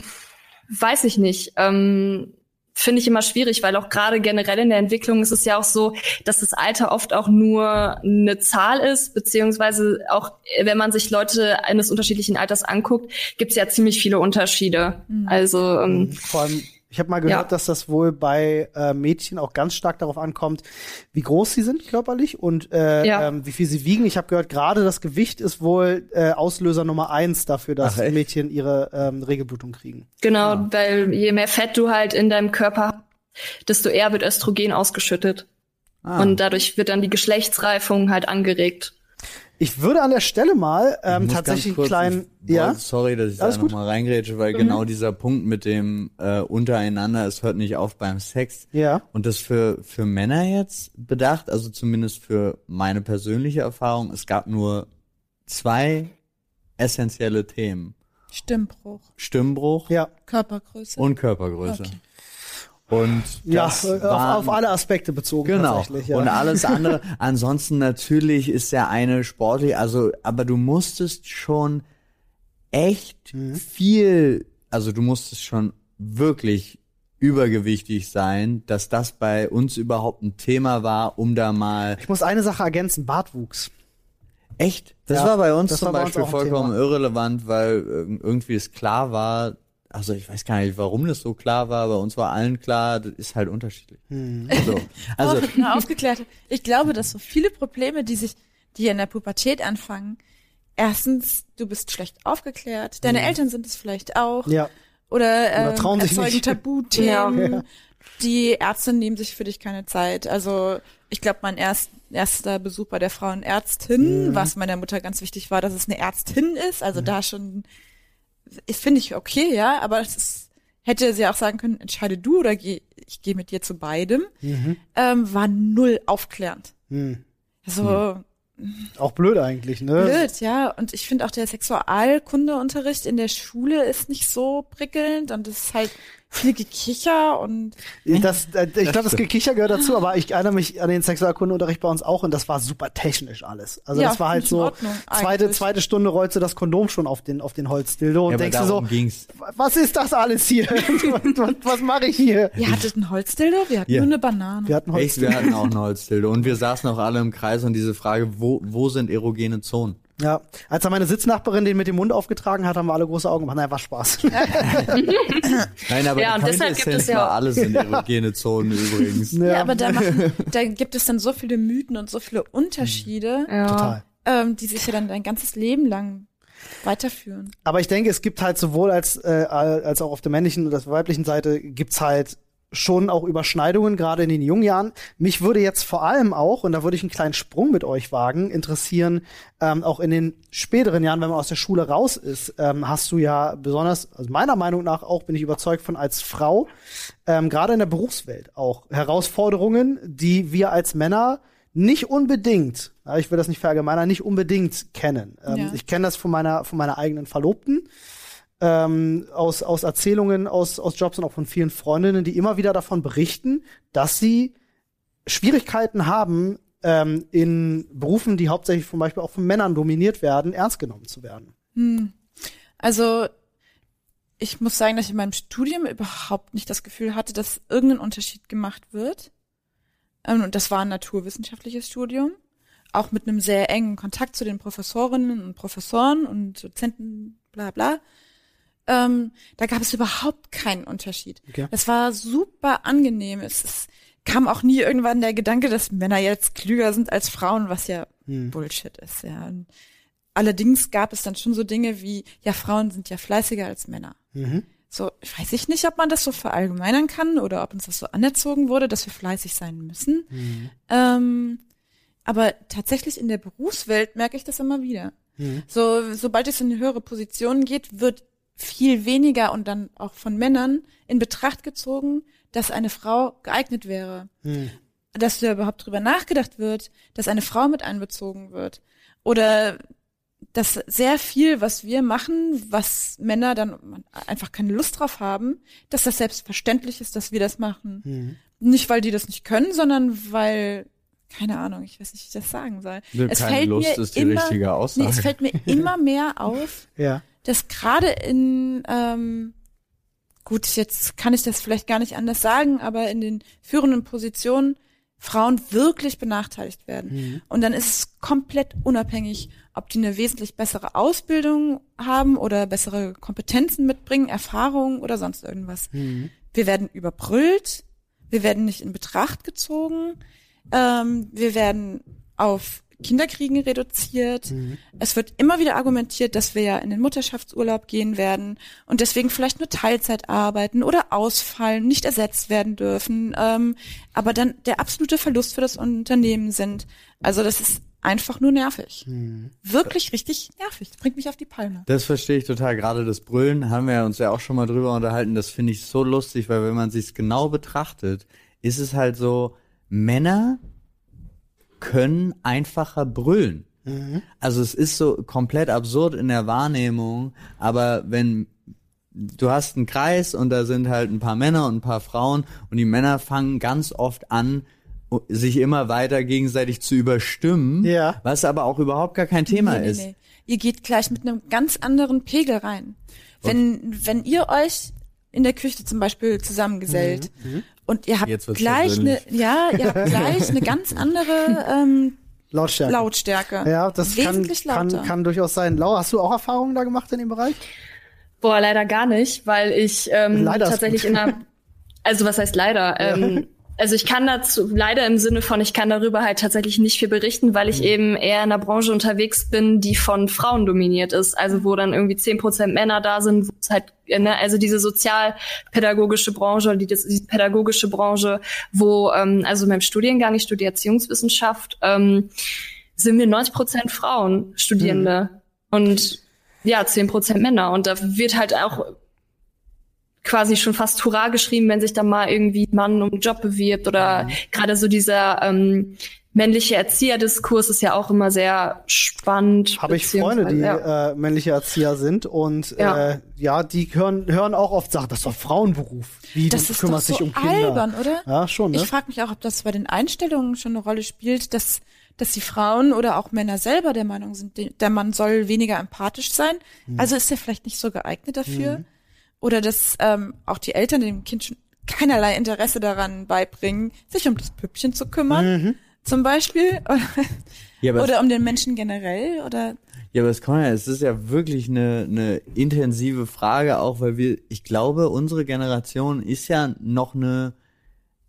weiß ich nicht. Ähm, Finde ich immer schwierig, weil auch gerade generell in der Entwicklung ist es ja auch so, dass das Alter oft auch nur eine Zahl ist, beziehungsweise auch, wenn man sich Leute eines unterschiedlichen Alters anguckt, gibt es ja ziemlich viele Unterschiede. Also ähm, Vor allem, ich habe mal gehört, Ja. dass das wohl bei äh, Mädchen auch ganz stark darauf ankommt, wie groß sie sind körperlich und äh, Ja. ähm, wie viel sie wiegen. Ich habe gehört, gerade das Gewicht ist wohl äh, Auslöser Nummer eins dafür, dass Ach? Mädchen ihre ähm, Regelblutung kriegen. genau, weil je mehr Fett du halt in deinem Körper hast, desto eher wird Östrogen ausgeschüttet. Ah. Und dadurch wird dann die Geschlechtsreifung halt angeregt. Ich würde an der Stelle mal ähm, tatsächlich einen kleinen, ja, Sorry, dass ich Alles da nochmal reingrätsche, weil genau dieser Punkt mit dem äh, untereinander, es hört nicht auf beim Sex. ja, Und das für, für Männer jetzt bedacht, also zumindest für meine persönliche Erfahrung, es gab nur zwei essentielle Themen. Stimmbruch. Stimmbruch ja, Körpergröße. und Körpergröße. Okay. Und ja, auf, auf alle Aspekte bezogen Genau. tatsächlich. Ja. Und alles andere. Ansonsten natürlich ist der eine sportlich, also, aber du musstest schon echt Mhm. viel, also du musstest schon wirklich übergewichtig sein, dass das bei uns überhaupt ein Thema war, um da mal ich muss eine Sache ergänzen, Bartwuchs. echt. Das Ja, war bei uns zum Beispiel vollkommen irrelevant, weil äh, irgendwie es klar war, also ich weiß gar nicht, warum das so klar war, bei uns war allen klar, das ist halt unterschiedlich. Hm. So. Also, oh, eine aufgeklärte. Ich glaube, dass so viele Probleme, die sich, die in der Pubertät anfangen, erstens, du bist schlecht aufgeklärt, deine Eltern sind es vielleicht auch, Mhm. Ja, oder, ähm, Oder trauen sich erzeugen nicht. <laughs> Tabuthemen. Ja. Die Ärzte nehmen sich für dich keine Zeit. Also ich glaube, mein erst, erster Besuch bei der Frauenärztin, Mhm. was meiner Mutter ganz wichtig war, dass es eine Ärztin ist. Also da schon, finde ich okay, ja, aber es ist, hätte sie auch sagen können, entscheide du oder geh, ich gehe mit dir zu beidem, ähm, war null aufklärend. hm. Also auch blöd eigentlich, ne? blöd, ja. Und ich finde auch der Sexualkundeunterricht in der Schule ist nicht so prickelnd und es ist halt viel Gekicher und Das, äh, ich glaube, das Gekicher gehört dazu, aber ich erinnere mich an den Sexualkundeunterricht bei uns auch und das war super technisch alles. Also Ja, das war halt so, Ordnung, zweite, eigentlich. zweite Stunde rollst du das Kondom schon auf den, auf den Holzdildo und ja, denkst du so, ging's. was ist das alles hier? <laughs> was was, mache ich hier? ihr hattet ein Holzdildo, wir hatten Ja. nur eine Banane. Wir hatten Echt, Holzdildo. wir hatten auch ein Holzdildo. Und wir saßen auch alle im Kreis und diese Frage, wo, wo sind erogene Zonen? Ja, als dann meine Sitznachbarin den mit dem Mund aufgetragen hat, haben wir alle große Augen gemacht. Nein, war Spaß. <laughs> Nein, aber Ja, und deshalb gibt es ja alles sind <laughs> erogene Zonen übrigens. ja, aber da, machen, da gibt es dann so viele Mythen und so viele Unterschiede, Ja. Total. ähm, die sich ja dann dein ganzes Leben lang weiterführen. Aber ich denke, es gibt halt sowohl als, äh, als auch auf der männlichen und der weiblichen Seite gibt's halt schon auch Überschneidungen, gerade in den jungen Jahren. Mich würde jetzt vor allem auch, und da würde ich einen kleinen Sprung mit euch wagen, interessieren, ähm, auch in den späteren Jahren, wenn man aus der Schule raus ist, ähm, hast du ja besonders, also meiner Meinung nach auch, bin ich überzeugt von als Frau, ähm, gerade in der Berufswelt auch Herausforderungen, die wir als Männer nicht unbedingt, ich will das nicht verallgemeinern, nicht unbedingt kennen. Ähm, ja. Ich kenne das von meiner, von meiner eigenen Verlobten ähm, aus, aus Erzählungen, aus, aus Jobs und auch von vielen Freundinnen, die immer wieder davon berichten, dass sie Schwierigkeiten haben, ähm, in Berufen, die hauptsächlich zum Beispiel auch von Männern dominiert werden, ernst genommen zu werden. Hm. Also ich muss sagen, dass ich in meinem Studium überhaupt nicht das Gefühl hatte, dass irgendein Unterschied gemacht wird. Ähm, und das war ein naturwissenschaftliches Studium, auch mit einem sehr engen Kontakt zu den Professorinnen und Professoren und Dozenten, bla bla ähm, da gab es überhaupt keinen Unterschied. Okay. Das war super angenehm. Es, es kam auch nie irgendwann der Gedanke, dass Männer jetzt klüger sind als Frauen, was ja hm. Bullshit ist, ja. Und allerdings gab es dann schon so Dinge wie, ja, Frauen sind ja fleißiger als Männer. Mhm. So, weiß ich nicht, ob man das so verallgemeinern kann oder ob uns das so anerzogen wurde, dass wir fleißig sein müssen. Mhm. Ähm, aber tatsächlich in der Berufswelt merke ich das immer wieder. Mhm. So, sobald es in eine höhere Position geht, wird viel weniger und dann auch von Männern in Betracht gezogen, dass eine Frau geeignet wäre. Hm. Dass da überhaupt drüber nachgedacht wird, dass eine Frau mit einbezogen wird. Oder dass sehr viel, was wir machen, was Männer dann einfach keine Lust drauf haben, dass das selbstverständlich ist, dass wir das machen. Hm. Nicht, weil die das nicht können, sondern weil keine Ahnung, ich weiß nicht, wie ich das sagen soll. Ne, es fällt Lust mir ist die immer, richtige Aussage. Nee, es fällt mir immer <laughs> mehr auf, ja dass gerade in, ähm, gut, jetzt kann ich das vielleicht gar nicht anders sagen, aber in den führenden Positionen Frauen wirklich benachteiligt werden. Mhm. Und dann ist es komplett unabhängig, ob die eine wesentlich bessere Ausbildung haben oder bessere Kompetenzen mitbringen, Erfahrungen oder sonst irgendwas. Mhm. Wir werden überbrüllt, wir werden nicht in Betracht gezogen, ähm, wir werden auf Kinderkriegen reduziert. Mhm. Es wird immer wieder argumentiert, dass wir ja in den Mutterschaftsurlaub gehen werden und deswegen vielleicht nur Teilzeit arbeiten oder ausfallen, nicht ersetzt werden dürfen, ähm, aber dann der absolute Verlust für das Unternehmen sind. Also das ist einfach nur nervig. Mhm. Wirklich richtig nervig. Das bringt mich auf die Palme. Das verstehe ich total. Gerade das Brüllen haben wir uns ja auch schon mal drüber unterhalten. Das finde ich so lustig, weil wenn man sich genau betrachtet, ist es halt so, Männer können einfacher brüllen. Mhm. Also es ist so komplett absurd in der Wahrnehmung, aber wenn du hast einen Kreis und da sind halt ein paar Männer und ein paar Frauen und die Männer fangen ganz oft an, sich immer weiter gegenseitig zu überstimmen, ja. was aber auch überhaupt gar kein Thema nee, nee, ist. Nee. Ihr geht gleich mit einem ganz anderen Pegel rein. Wenn, wenn ihr euch in der Küche zum Beispiel zusammengesellt mhm. mhm. Und ihr habt gleich eine, ja, ihr habt <laughs> gleich eine ganz andere ähm, Lautstärke. Lautstärke. Ja, das kann, kann, kann durchaus sein. Laura, hast du auch Erfahrungen da gemacht in dem Bereich? Boah, leider gar nicht, weil ich ähm, leider tatsächlich in einer, <laughs> also was heißt leider? Ähm, <laughs> also ich kann dazu leider im Sinne von, ich kann darüber halt tatsächlich nicht viel berichten, weil ich mhm. eben eher in einer Branche unterwegs bin, die von Frauen dominiert ist. Also wo dann irgendwie zehn Prozent Männer da sind, wo es halt, ne, also diese sozialpädagogische Branche, die, diese pädagogische Branche, wo, ähm, also in meinem Studiengang, ich studiere Erziehungswissenschaft, ähm, sind wir 90 Prozent Frauen Studierende mhm. und ja, zehn Prozent Männer. Und da wird halt auch quasi schon fast Hurra geschrieben, wenn sich da mal irgendwie ein Mann um einen Job bewirbt oder mhm. gerade so dieser ähm, männliche Erzieherdiskurs ist ja auch immer sehr spannend. Habe ich Freunde, die ja. äh, männliche Erzieher sind und ja, äh, ja die hören, hören auch oft sagen, das ist doch Frauenberuf. Wie, das du ist kümmerst doch so dich um Kinder. albern, oder? Ja, schon. Ne? Ich frage mich auch, ob das bei den Einstellungen schon eine Rolle spielt, dass dass die Frauen oder auch Männer selber der Meinung sind, der Mann soll weniger empathisch sein. Mhm. Also ist er vielleicht nicht so geeignet dafür. Mhm. Oder dass ähm, auch die Eltern dem Kind schon keinerlei Interesse daran beibringen, sich um das Püppchen zu kümmern, mhm. zum Beispiel. <laughs> Oder, ja, oder um den Menschen generell. Oder ja, aber es, kann ja, es ist ja wirklich eine, eine intensive Frage, auch weil wir, ich glaube, unsere Generation ist ja noch eine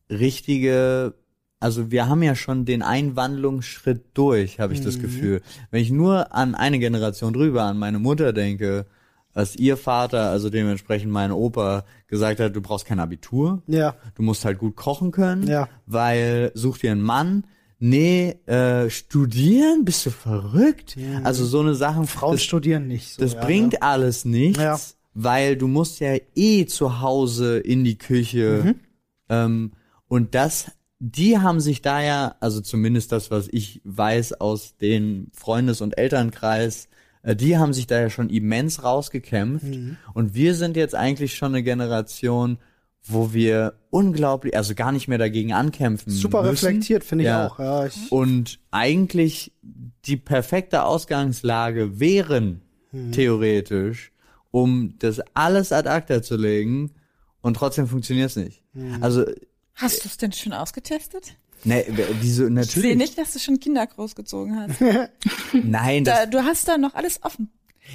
richtige, also wir haben ja schon den Einwandlungsschritt durch, habe ich mhm. das Gefühl. Wenn ich nur an eine Generation drüber, an meine Mutter denke, als ihr Vater, also dementsprechend mein Opa, gesagt hat, du brauchst kein Abitur. Ja. Du musst halt gut kochen können. Ja. Weil such dir einen Mann. Nee, äh, studieren? Bist du verrückt? Ja. Also so eine Sachen. Frauen das, studieren nicht. So, das ja, bringt ja. alles nichts, ja. weil du musst ja eh zu Hause in die Küche. Mhm. Ähm, und das, die haben sich da ja, also zumindest das, was ich weiß aus den Freundes- und Elternkreis, die haben sich da ja schon immens rausgekämpft. Mhm. Und wir sind jetzt eigentlich schon eine Generation, wo wir unglaublich, also gar nicht mehr dagegen ankämpfen. Super müssen. reflektiert, finde ich ja. auch. Ja, ich und eigentlich die perfekte Ausgangslage wären, mhm. theoretisch, um das alles ad acta zu legen und trotzdem funktioniert es nicht. Mhm. Also Hast du es denn schon ausgetestet? Nee, wieso, natürlich. Ich sehe nicht, dass du schon Kinder großgezogen hast. <laughs> Nein, da, du hast da noch alles offen.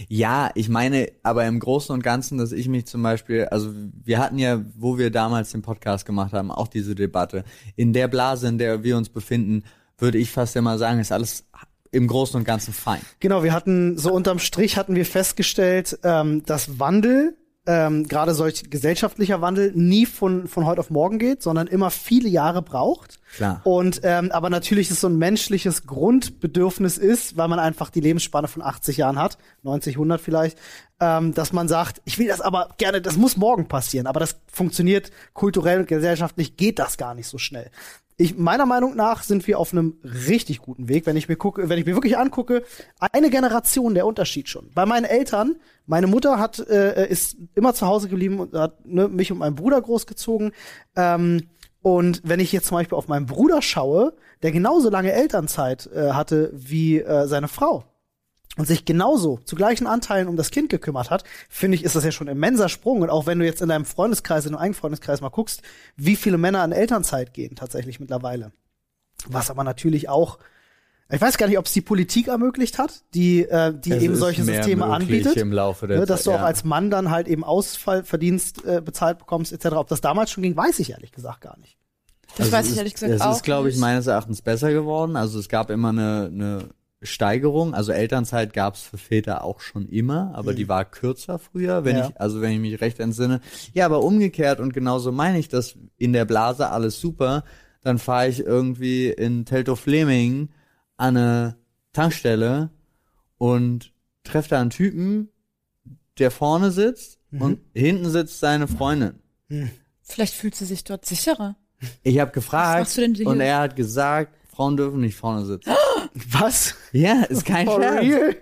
Ja, ich meine, aber im Großen und Ganzen, dass ich mich zum Beispiel, also wir hatten ja, wo wir damals den Podcast gemacht haben, auch diese Debatte. In der Blase, in der wir uns befinden, würde ich fast immer sagen, ist alles im Großen und Ganzen fein. Genau, wir hatten so unterm Strich hatten wir festgestellt, ähm, dass Wandel ähm, gerade solch gesellschaftlicher Wandel nie von, von heute auf morgen geht, sondern immer viele Jahre braucht. Klar. Und ähm, aber natürlich ist so ein menschliches Grundbedürfnis ist, weil man einfach die Lebensspanne von 80 Jahren hat, 90, 100 vielleicht, ähm, dass man sagt, ich will das aber gerne, das muss morgen passieren, aber das funktioniert kulturell und gesellschaftlich geht das gar nicht so schnell ich, meiner Meinung nach sind wir auf einem richtig guten Weg, wenn ich mir gucke, wenn ich mir wirklich angucke, eine Generation der Unterschied schon. Bei meinen Eltern, meine Mutter hat äh, ist immer zu Hause geblieben und hat ne, mich und meinen Bruder großgezogen. Ähm, und wenn ich jetzt zum Beispiel auf meinen Bruder schaue, der genauso lange Elternzeit äh, hatte wie äh, seine Frau, und sich genauso zu gleichen Anteilen um das Kind gekümmert hat, finde ich, ist das ja schon ein immenser Sprung. Und auch wenn du jetzt in deinem Freundeskreis, in deinem eigenen Freundeskreis mal guckst, wie viele Männer an Elternzeit gehen tatsächlich mittlerweile. Was aber natürlich auch, ich weiß gar nicht, ob es die Politik ermöglicht hat, die, äh, die es eben solche Systeme anbietet. Im Laufe der ne, dass Zeit, du auch als Mann dann halt eben Ausfallverdienst äh, bezahlt bekommst, etc. Ob das damals schon ging, weiß ich ehrlich gesagt gar nicht. Das also weiß ich ehrlich gesagt es auch. Es ist, glaube ich, meines Erachtens besser geworden. Also es gab immer eine, eine Steigerung, also Elternzeit gab es für Väter auch schon immer, aber mhm. die war kürzer früher, wenn ja. ich, also wenn ich mich recht entsinne. Ja, aber umgekehrt und genauso meine ich das in der Blase alles super, dann fahre ich irgendwie in Teltow-Fleming an eine Tankstelle und treffe da einen Typen, der vorne sitzt mhm. und hinten sitzt seine Freundin. Mhm. Vielleicht fühlt sie sich dort sicherer. Ich habe gefragt und er hat gesagt, Frauen dürfen nicht vorne sitzen. <gasps> Was? Ja, ist kein For Scherz. Real?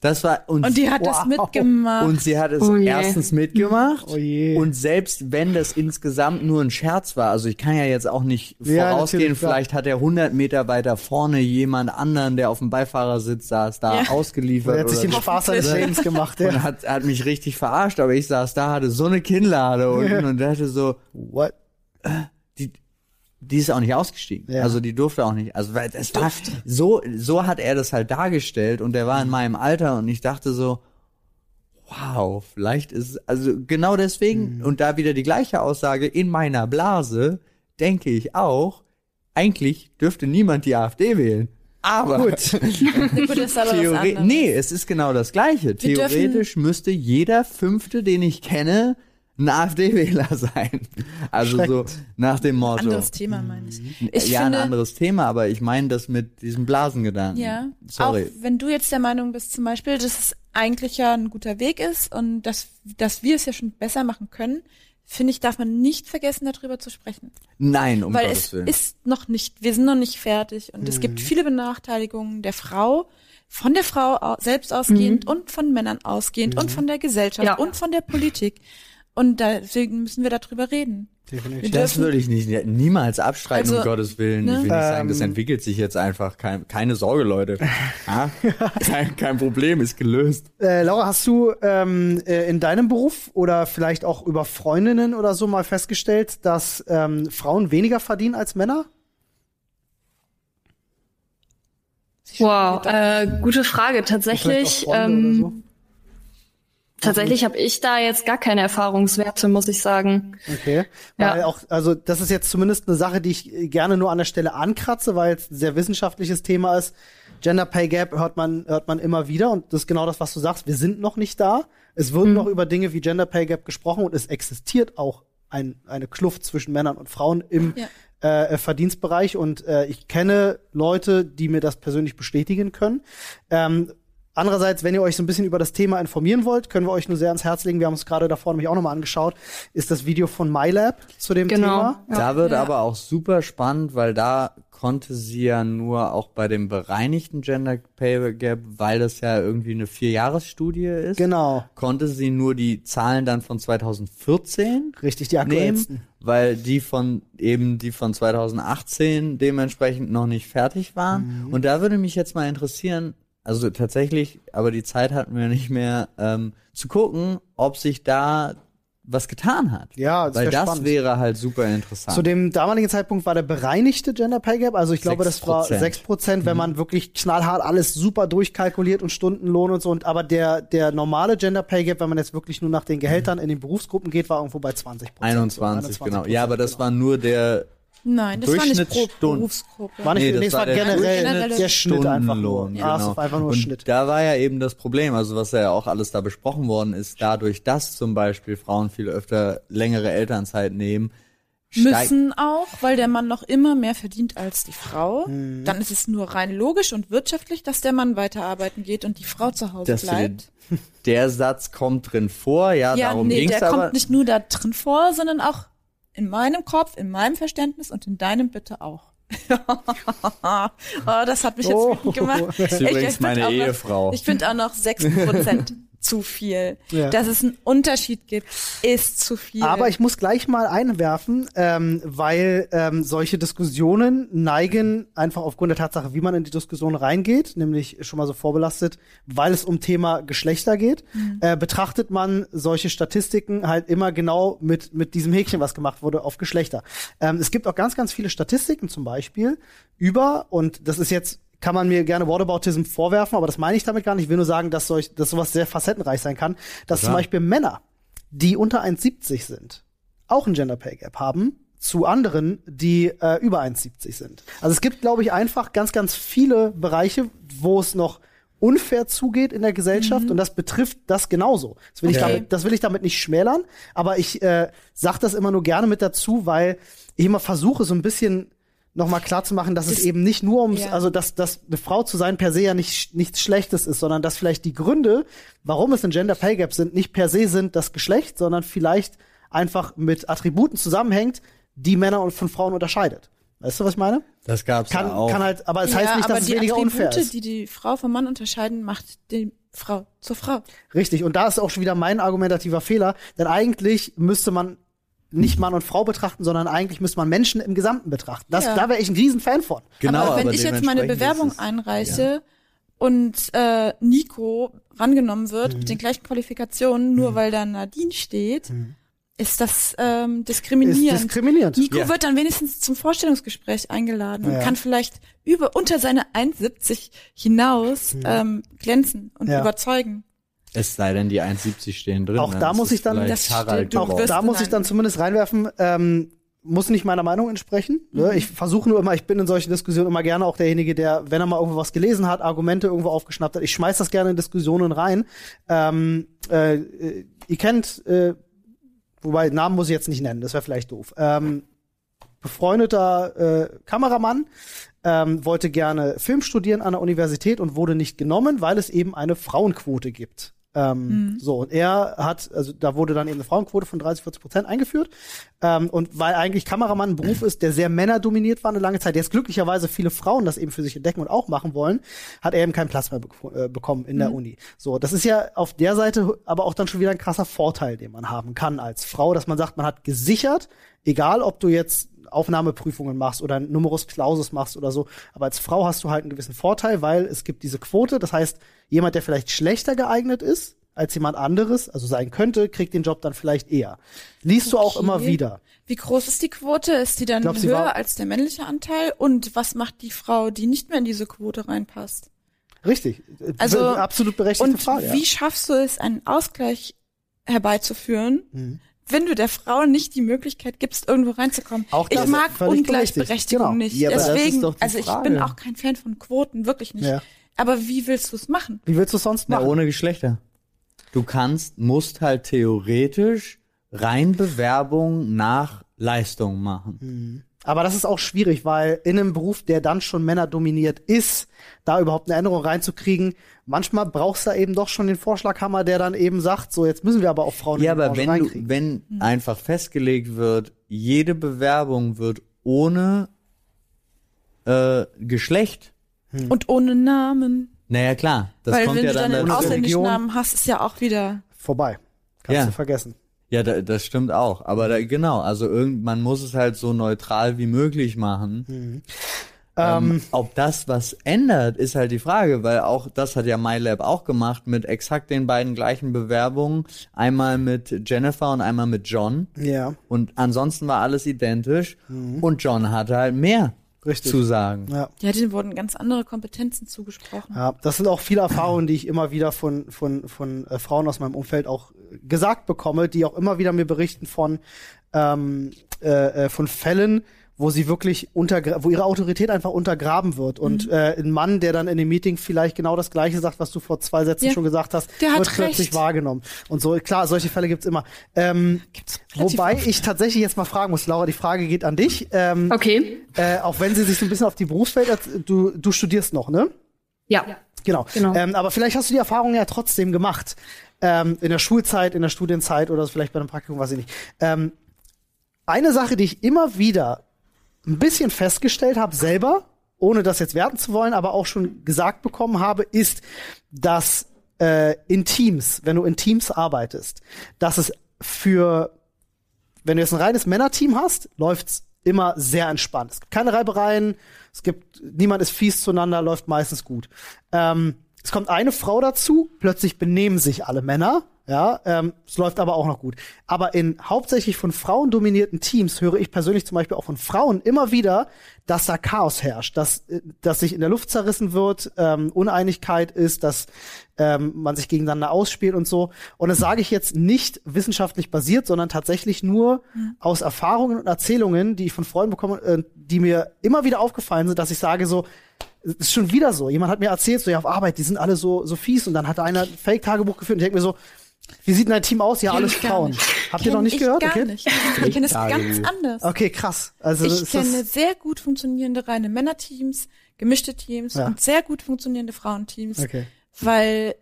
Das war und, und die hat wow. das mitgemacht. Und sie hat es oh erstens mitgemacht oh und selbst wenn das insgesamt nur ein Scherz war, also ich kann ja jetzt auch nicht ja, vorausgehen, vielleicht hat er 100 Meter weiter vorne jemand anderen, der auf dem Beifahrersitz saß, da ja. ausgeliefert. Er hat sich den Spaß seines <laughs> Lebens gemacht. Ja. Und hat, hat mich richtig verarscht, aber ich saß da, hatte so eine Kinnlade unten ja. und dachte so, what? Die, ist auch nicht ausgestiegen. Ja. Also die durfte auch nicht. Also weil es war so so hat er das halt dargestellt und der war in meinem Alter und ich dachte so wow, vielleicht ist also genau deswegen mhm. und da wieder die gleiche Aussage in meiner Blase denke ich auch eigentlich dürfte niemand die AfD wählen. Aber gut, <laughs> gut ist aber Theori nee, es ist genau das gleiche. Wir Theoretisch müsste jeder fünfte, den ich kenne, ein AfD-Wähler sein. Also so nach dem Motto. Anderes Thema meine ich. Mhm. ich ja, finde, ein anderes Thema, aber ich meine das mit diesem Blasengedanken. Ja. Sorry. Auch wenn du jetzt der Meinung bist, zum Beispiel, dass es eigentlich ja ein guter Weg ist und dass, dass wir es ja schon besser machen können, finde ich, darf man nicht vergessen, darüber zu sprechen. Nein, um Weil Gottes es Willen. ist noch nicht, wir sind noch nicht fertig und mhm. es gibt viele Benachteiligungen der Frau, von der Frau selbst ausgehend mhm. und von Männern ausgehend mhm. und von der Gesellschaft ja. und von der Politik. Und deswegen müssen wir darüber reden. Definitiv. Das würde ich nicht, niemals abstreiten, also, um Gottes Willen. Ne? Ich will nicht sagen, das ähm, entwickelt sich jetzt einfach. Kein, keine Sorge, Leute. ja? <laughs> kein, kein Problem, ist gelöst. Äh, Laura, hast du ähm, äh, in deinem Beruf oder vielleicht auch über Freundinnen oder so mal festgestellt, dass ähm, Frauen weniger verdienen als Männer? Wow, äh, gute Frage. Tatsächlich. Ähm, Tatsächlich habe ich da jetzt gar keine Erfahrungswerte, muss ich sagen. Okay. Ja. Weil auch, also das ist jetzt zumindest eine Sache, die ich gerne nur an der Stelle ankratze, weil es ein sehr wissenschaftliches Thema ist. Gender Pay Gap hört man, hört man immer wieder und das ist genau das, was du sagst. Wir sind noch nicht da. Es wird mhm. noch über Dinge wie Gender Pay Gap gesprochen und es existiert auch ein, eine Kluft zwischen Männern und Frauen im ja. äh, Verdienstbereich und äh, ich kenne Leute, die mir das persönlich bestätigen können. Ähm, Andererseits, wenn ihr euch so ein bisschen über das Thema informieren wollt, können wir euch nur sehr ans Herz legen. Wir haben uns gerade davor nämlich auch nochmal angeschaut, ist das Video von MyLab zu dem genau. Thema. Ja. Da wird ja. aber auch super spannend, weil da konnte sie ja nur auch bei dem bereinigten Gender Pay Gap, weil das ja irgendwie eine Vierjahresstudie ist. Genau. Konnte sie nur die Zahlen dann von 2014 Richtig, die aktuellsten. Nehmen, weil die von eben die von 2018 dementsprechend noch nicht fertig waren. Mhm. Und da würde mich jetzt mal interessieren, also tatsächlich, aber die Zeit hatten wir nicht mehr ähm, zu gucken, ob sich da was getan hat. Ja, das weil das spannend. wäre halt super interessant. Zu dem damaligen Zeitpunkt war der bereinigte Gender Pay Gap, also ich glaube, das war 6 Prozent, wenn mhm. man wirklich knallhart alles super durchkalkuliert und Stundenlohn und so. Und aber der der normale Gender Pay Gap, wenn man jetzt wirklich nur nach den Gehältern in den Berufsgruppen geht, war irgendwo bei 20 Prozent. 21, so, 21 genau. Ja, aber das genau. war nur der Nein, das war nicht pro Berufsgruppe. War nicht, nee, das, nee, war, der generell der, der Schnitt einfach nur. Ja, genau. Ah, einfach nur und Schnitt. Da war ja eben das Problem, also was ja auch alles da besprochen worden ist, dadurch, dass zum Beispiel Frauen viel öfter längere Elternzeit nehmen, müssen auch, weil der Mann noch immer mehr verdient als die Frau. Mhm. Dann ist es nur rein logisch und wirtschaftlich, dass der Mann weiterarbeiten geht und die Frau zu Hause das bleibt. Der Satz kommt drin vor, ja, ja darum nee, ging's aber. Der kommt nicht nur da drin vor, sondern auch in meinem Kopf, in meinem Verständnis und in deinem bitte auch. <laughs> oh, das hat mich jetzt oh. gemacht. Das ist übrigens ich, meine Ehefrau. Noch, ich finde auch noch 6% zu viel. Ja. Dass es einen Unterschied gibt, ist zu viel. Aber ich muss gleich mal einwerfen, ähm, weil ähm, solche Diskussionen neigen einfach aufgrund der Tatsache, wie man in die Diskussion reingeht, nämlich schon mal so vorbelastet, weil es um Thema Geschlechter geht, mhm. äh, betrachtet man solche Statistiken halt immer genau mit, mit diesem Häkchen, was gemacht wurde, auf Geschlechter. Ähm, es gibt auch ganz, ganz viele Statistiken zum Beispiel über, und das ist jetzt kann man mir gerne Whataboutism vorwerfen, aber das meine ich damit gar nicht. Ich will nur sagen, dass, solch, dass sowas sehr facettenreich sein kann, dass ja. zum Beispiel Männer, die unter 1,70 sind, auch ein Gender Pay Gap haben zu anderen, die äh, über 1,70 sind. Also es gibt, glaube ich, einfach ganz, ganz viele Bereiche, wo es noch unfair zugeht in der Gesellschaft mhm. und das betrifft das genauso. Das will, okay. ich damit, das will ich damit nicht schmälern, aber ich äh, sage das immer nur gerne mit dazu, weil ich immer versuche, so ein bisschen nochmal klar zu machen, dass das, es eben nicht nur ums, ja. also dass, dass eine Frau zu sein per se ja nicht, nichts Schlechtes ist, sondern dass vielleicht die Gründe, warum es ein Gender Pay Gap sind, nicht per se sind das Geschlecht, sondern vielleicht einfach mit Attributen zusammenhängt, die Männer und von Frauen unterscheidet. Weißt du, was ich meine? Das gab's kann, ja auch. Kann halt, aber es ja, heißt nicht, dass es weniger Attribute, unfair ist. die die Frau vom Mann unterscheiden, macht die Frau zur Frau. Richtig. Und da ist auch schon wieder mein argumentativer Fehler, denn eigentlich müsste man nicht Mann und Frau betrachten, sondern eigentlich müsste man Menschen im Gesamten betrachten. Das, ja. Da wäre ich ein riesen Fan von. Genau, aber wenn aber ich jetzt meine Bewerbung es, einreiche ja. und äh, Nico rangenommen wird mhm. mit den gleichen Qualifikationen, nur mhm. weil da Nadine steht, mhm. ist das ähm, diskriminierend. Ist diskriminierend. Nico ja. wird dann wenigstens zum Vorstellungsgespräch eingeladen und kann vielleicht über unter seine 1,70 hinaus mhm. ähm, glänzen und überzeugen. Es sei denn, die 1,70 stehen drin. Auch da muss ich dann, das auch da muss ich dann zumindest reinwerfen, ähm, muss nicht meiner Meinung entsprechen. Ne? Mhm. Ich versuche nur immer, ich bin in solchen Diskussionen immer gerne auch derjenige, der, wenn er mal irgendwo was gelesen hat, Argumente irgendwo aufgeschnappt hat, ich schmeiß das gerne in Diskussionen rein. Ähm, äh, ihr kennt, äh, wobei Namen muss ich jetzt nicht nennen, das wäre vielleicht doof. Ähm, befreundeter äh, Kameramann ähm, wollte gerne Film studieren an der Universität und wurde nicht genommen, weil es eben eine Frauenquote gibt. Ähm, mhm. So, und er hat, also da wurde dann eben eine Frauenquote von 30, 40 Prozent eingeführt. Ähm, und weil eigentlich Kameramann ein Beruf ist, der sehr männerdominiert war eine lange Zeit, jetzt glücklicherweise viele Frauen das eben für sich entdecken und auch machen wollen, hat er eben keinen Platz mehr be äh, bekommen in mhm. der Uni. So, das ist ja auf der Seite aber auch dann schon wieder ein krasser Vorteil, den man haben kann als Frau, dass man sagt, man hat gesichert, egal ob du jetzt Aufnahmeprüfungen machst oder ein Numerus Clausus machst oder so. Aber als Frau hast du halt einen gewissen Vorteil, weil es gibt diese Quote. Das heißt, jemand, der vielleicht schlechter geeignet ist als jemand anderes, also sein könnte, kriegt den Job dann vielleicht eher. Liest okay. du auch immer wieder. Wie groß ist die Quote? Ist die dann glaub, höher als der männliche Anteil? Und was macht die Frau, die nicht mehr in diese Quote reinpasst? Richtig. Also absolut berechtigte und Frage. Wie ja. schaffst du es, einen Ausgleich herbeizuführen? Mhm wenn du der Frau nicht die Möglichkeit gibst, irgendwo reinzukommen. Auch ich mag Ungleichberechtigung genau. nicht. Ja, Deswegen, also ich Frage. bin auch kein Fan von Quoten, wirklich nicht. Ja. Aber wie willst du es machen? Wie willst du es sonst machen? Na, ohne Geschlechter. Du kannst, musst halt theoretisch rein Bewerbung nach Leistung machen. Mhm. Aber das ist auch schwierig, weil in einem Beruf, der dann schon männerdominiert ist, da überhaupt eine Änderung reinzukriegen, manchmal brauchst du eben doch schon den Vorschlaghammer, der dann eben sagt, so jetzt müssen wir aber auch Frauen ja, in die aber wenn du, wenn hm. einfach festgelegt wird, jede Bewerbung wird ohne äh, Geschlecht hm. und ohne Namen. Naja, klar. Das Weil kommt wenn ja du dann, dann einen ausländischen Namen hast, ist ja auch wieder vorbei. Kannst ja. du vergessen. Ja, da, das stimmt auch. Aber da, genau, also irgend, man muss es halt so neutral wie möglich machen. Mhm. Ähm, ähm, ob das was ändert, ist halt die Frage, weil auch das hat ja MyLab auch gemacht mit exakt den beiden gleichen Bewerbungen. Einmal mit Jennifer und einmal mit John. Ja. Und ansonsten war alles identisch. Mhm. Und John hatte halt mehr Richtig. zu sagen. Ja. ja, denen wurden ganz andere Kompetenzen zugesprochen. Ja, das sind auch viele Erfahrungen, die ich immer wieder von, von, von äh, Frauen aus meinem Umfeld auch gesagt bekomme, die auch immer wieder mir berichten von, ähm, äh, äh von Fällen, wo sie wirklich unter, wo ihre Autorität einfach untergraben wird. Und mhm. äh, ein Mann, der dann in dem Meeting vielleicht genau das Gleiche sagt, was du vor zwei Sätzen ja. schon gesagt hast, der wird plötzlich wahrgenommen. Und so, klar, solche Fälle gibt's immer. Ähm, gibt's wobei oft. ich tatsächlich jetzt mal fragen muss, Laura, die Frage geht an dich. Ähm, okay. Äh, auch wenn sie sich so ein bisschen auf die Berufswelt, du, du studierst noch, ne? Ja. Genau. genau. Ähm, aber vielleicht hast du die Erfahrung ja trotzdem gemacht. Ähm, in der Schulzeit, in der Studienzeit oder vielleicht bei einem Praktikum, weiß ich nicht. Ähm, eine Sache, die ich immer wieder ein bisschen festgestellt habe selber, ohne das jetzt werten zu wollen, aber auch schon gesagt bekommen habe, ist, dass äh, in Teams, wenn du in Teams arbeitest, dass es für, wenn du jetzt ein reines Männerteam hast, läuft's immer sehr entspannt. Es gibt keine Reibereien, es gibt, niemand ist fies zueinander, läuft meistens gut. Ähm, es kommt eine Frau dazu, plötzlich benehmen sich alle Männer ja, ähm, es läuft aber auch noch gut. Aber in hauptsächlich von Frauen dominierten Teams höre ich persönlich zum Beispiel auch von Frauen immer wieder, dass da Chaos herrscht, dass, äh, dass sich in der Luft zerrissen wird, ähm, Uneinigkeit ist, dass ähm, man sich gegeneinander ausspielt und so. Und das sage ich jetzt nicht wissenschaftlich basiert, sondern tatsächlich nur mhm. aus Erfahrungen und Erzählungen, die ich von Freunden bekomme, äh, die mir immer wieder aufgefallen sind, dass ich sage so, ist schon wieder so. Jemand hat mir erzählt, so ja auf Arbeit, die sind alle so so fies und dann hat einer ein Fake-Tagebuch geführt und ich denke mir so, wie sieht dein Team aus? Ja, alles Frauen. Habt ihr noch nicht gehört? Gar okay. nicht. Ich kenne es ganz anders. Okay, krass. Also ich kenne sehr gut funktionierende reine Männerteams, gemischte Teams ja. und sehr gut funktionierende Frauenteams. Okay. Weil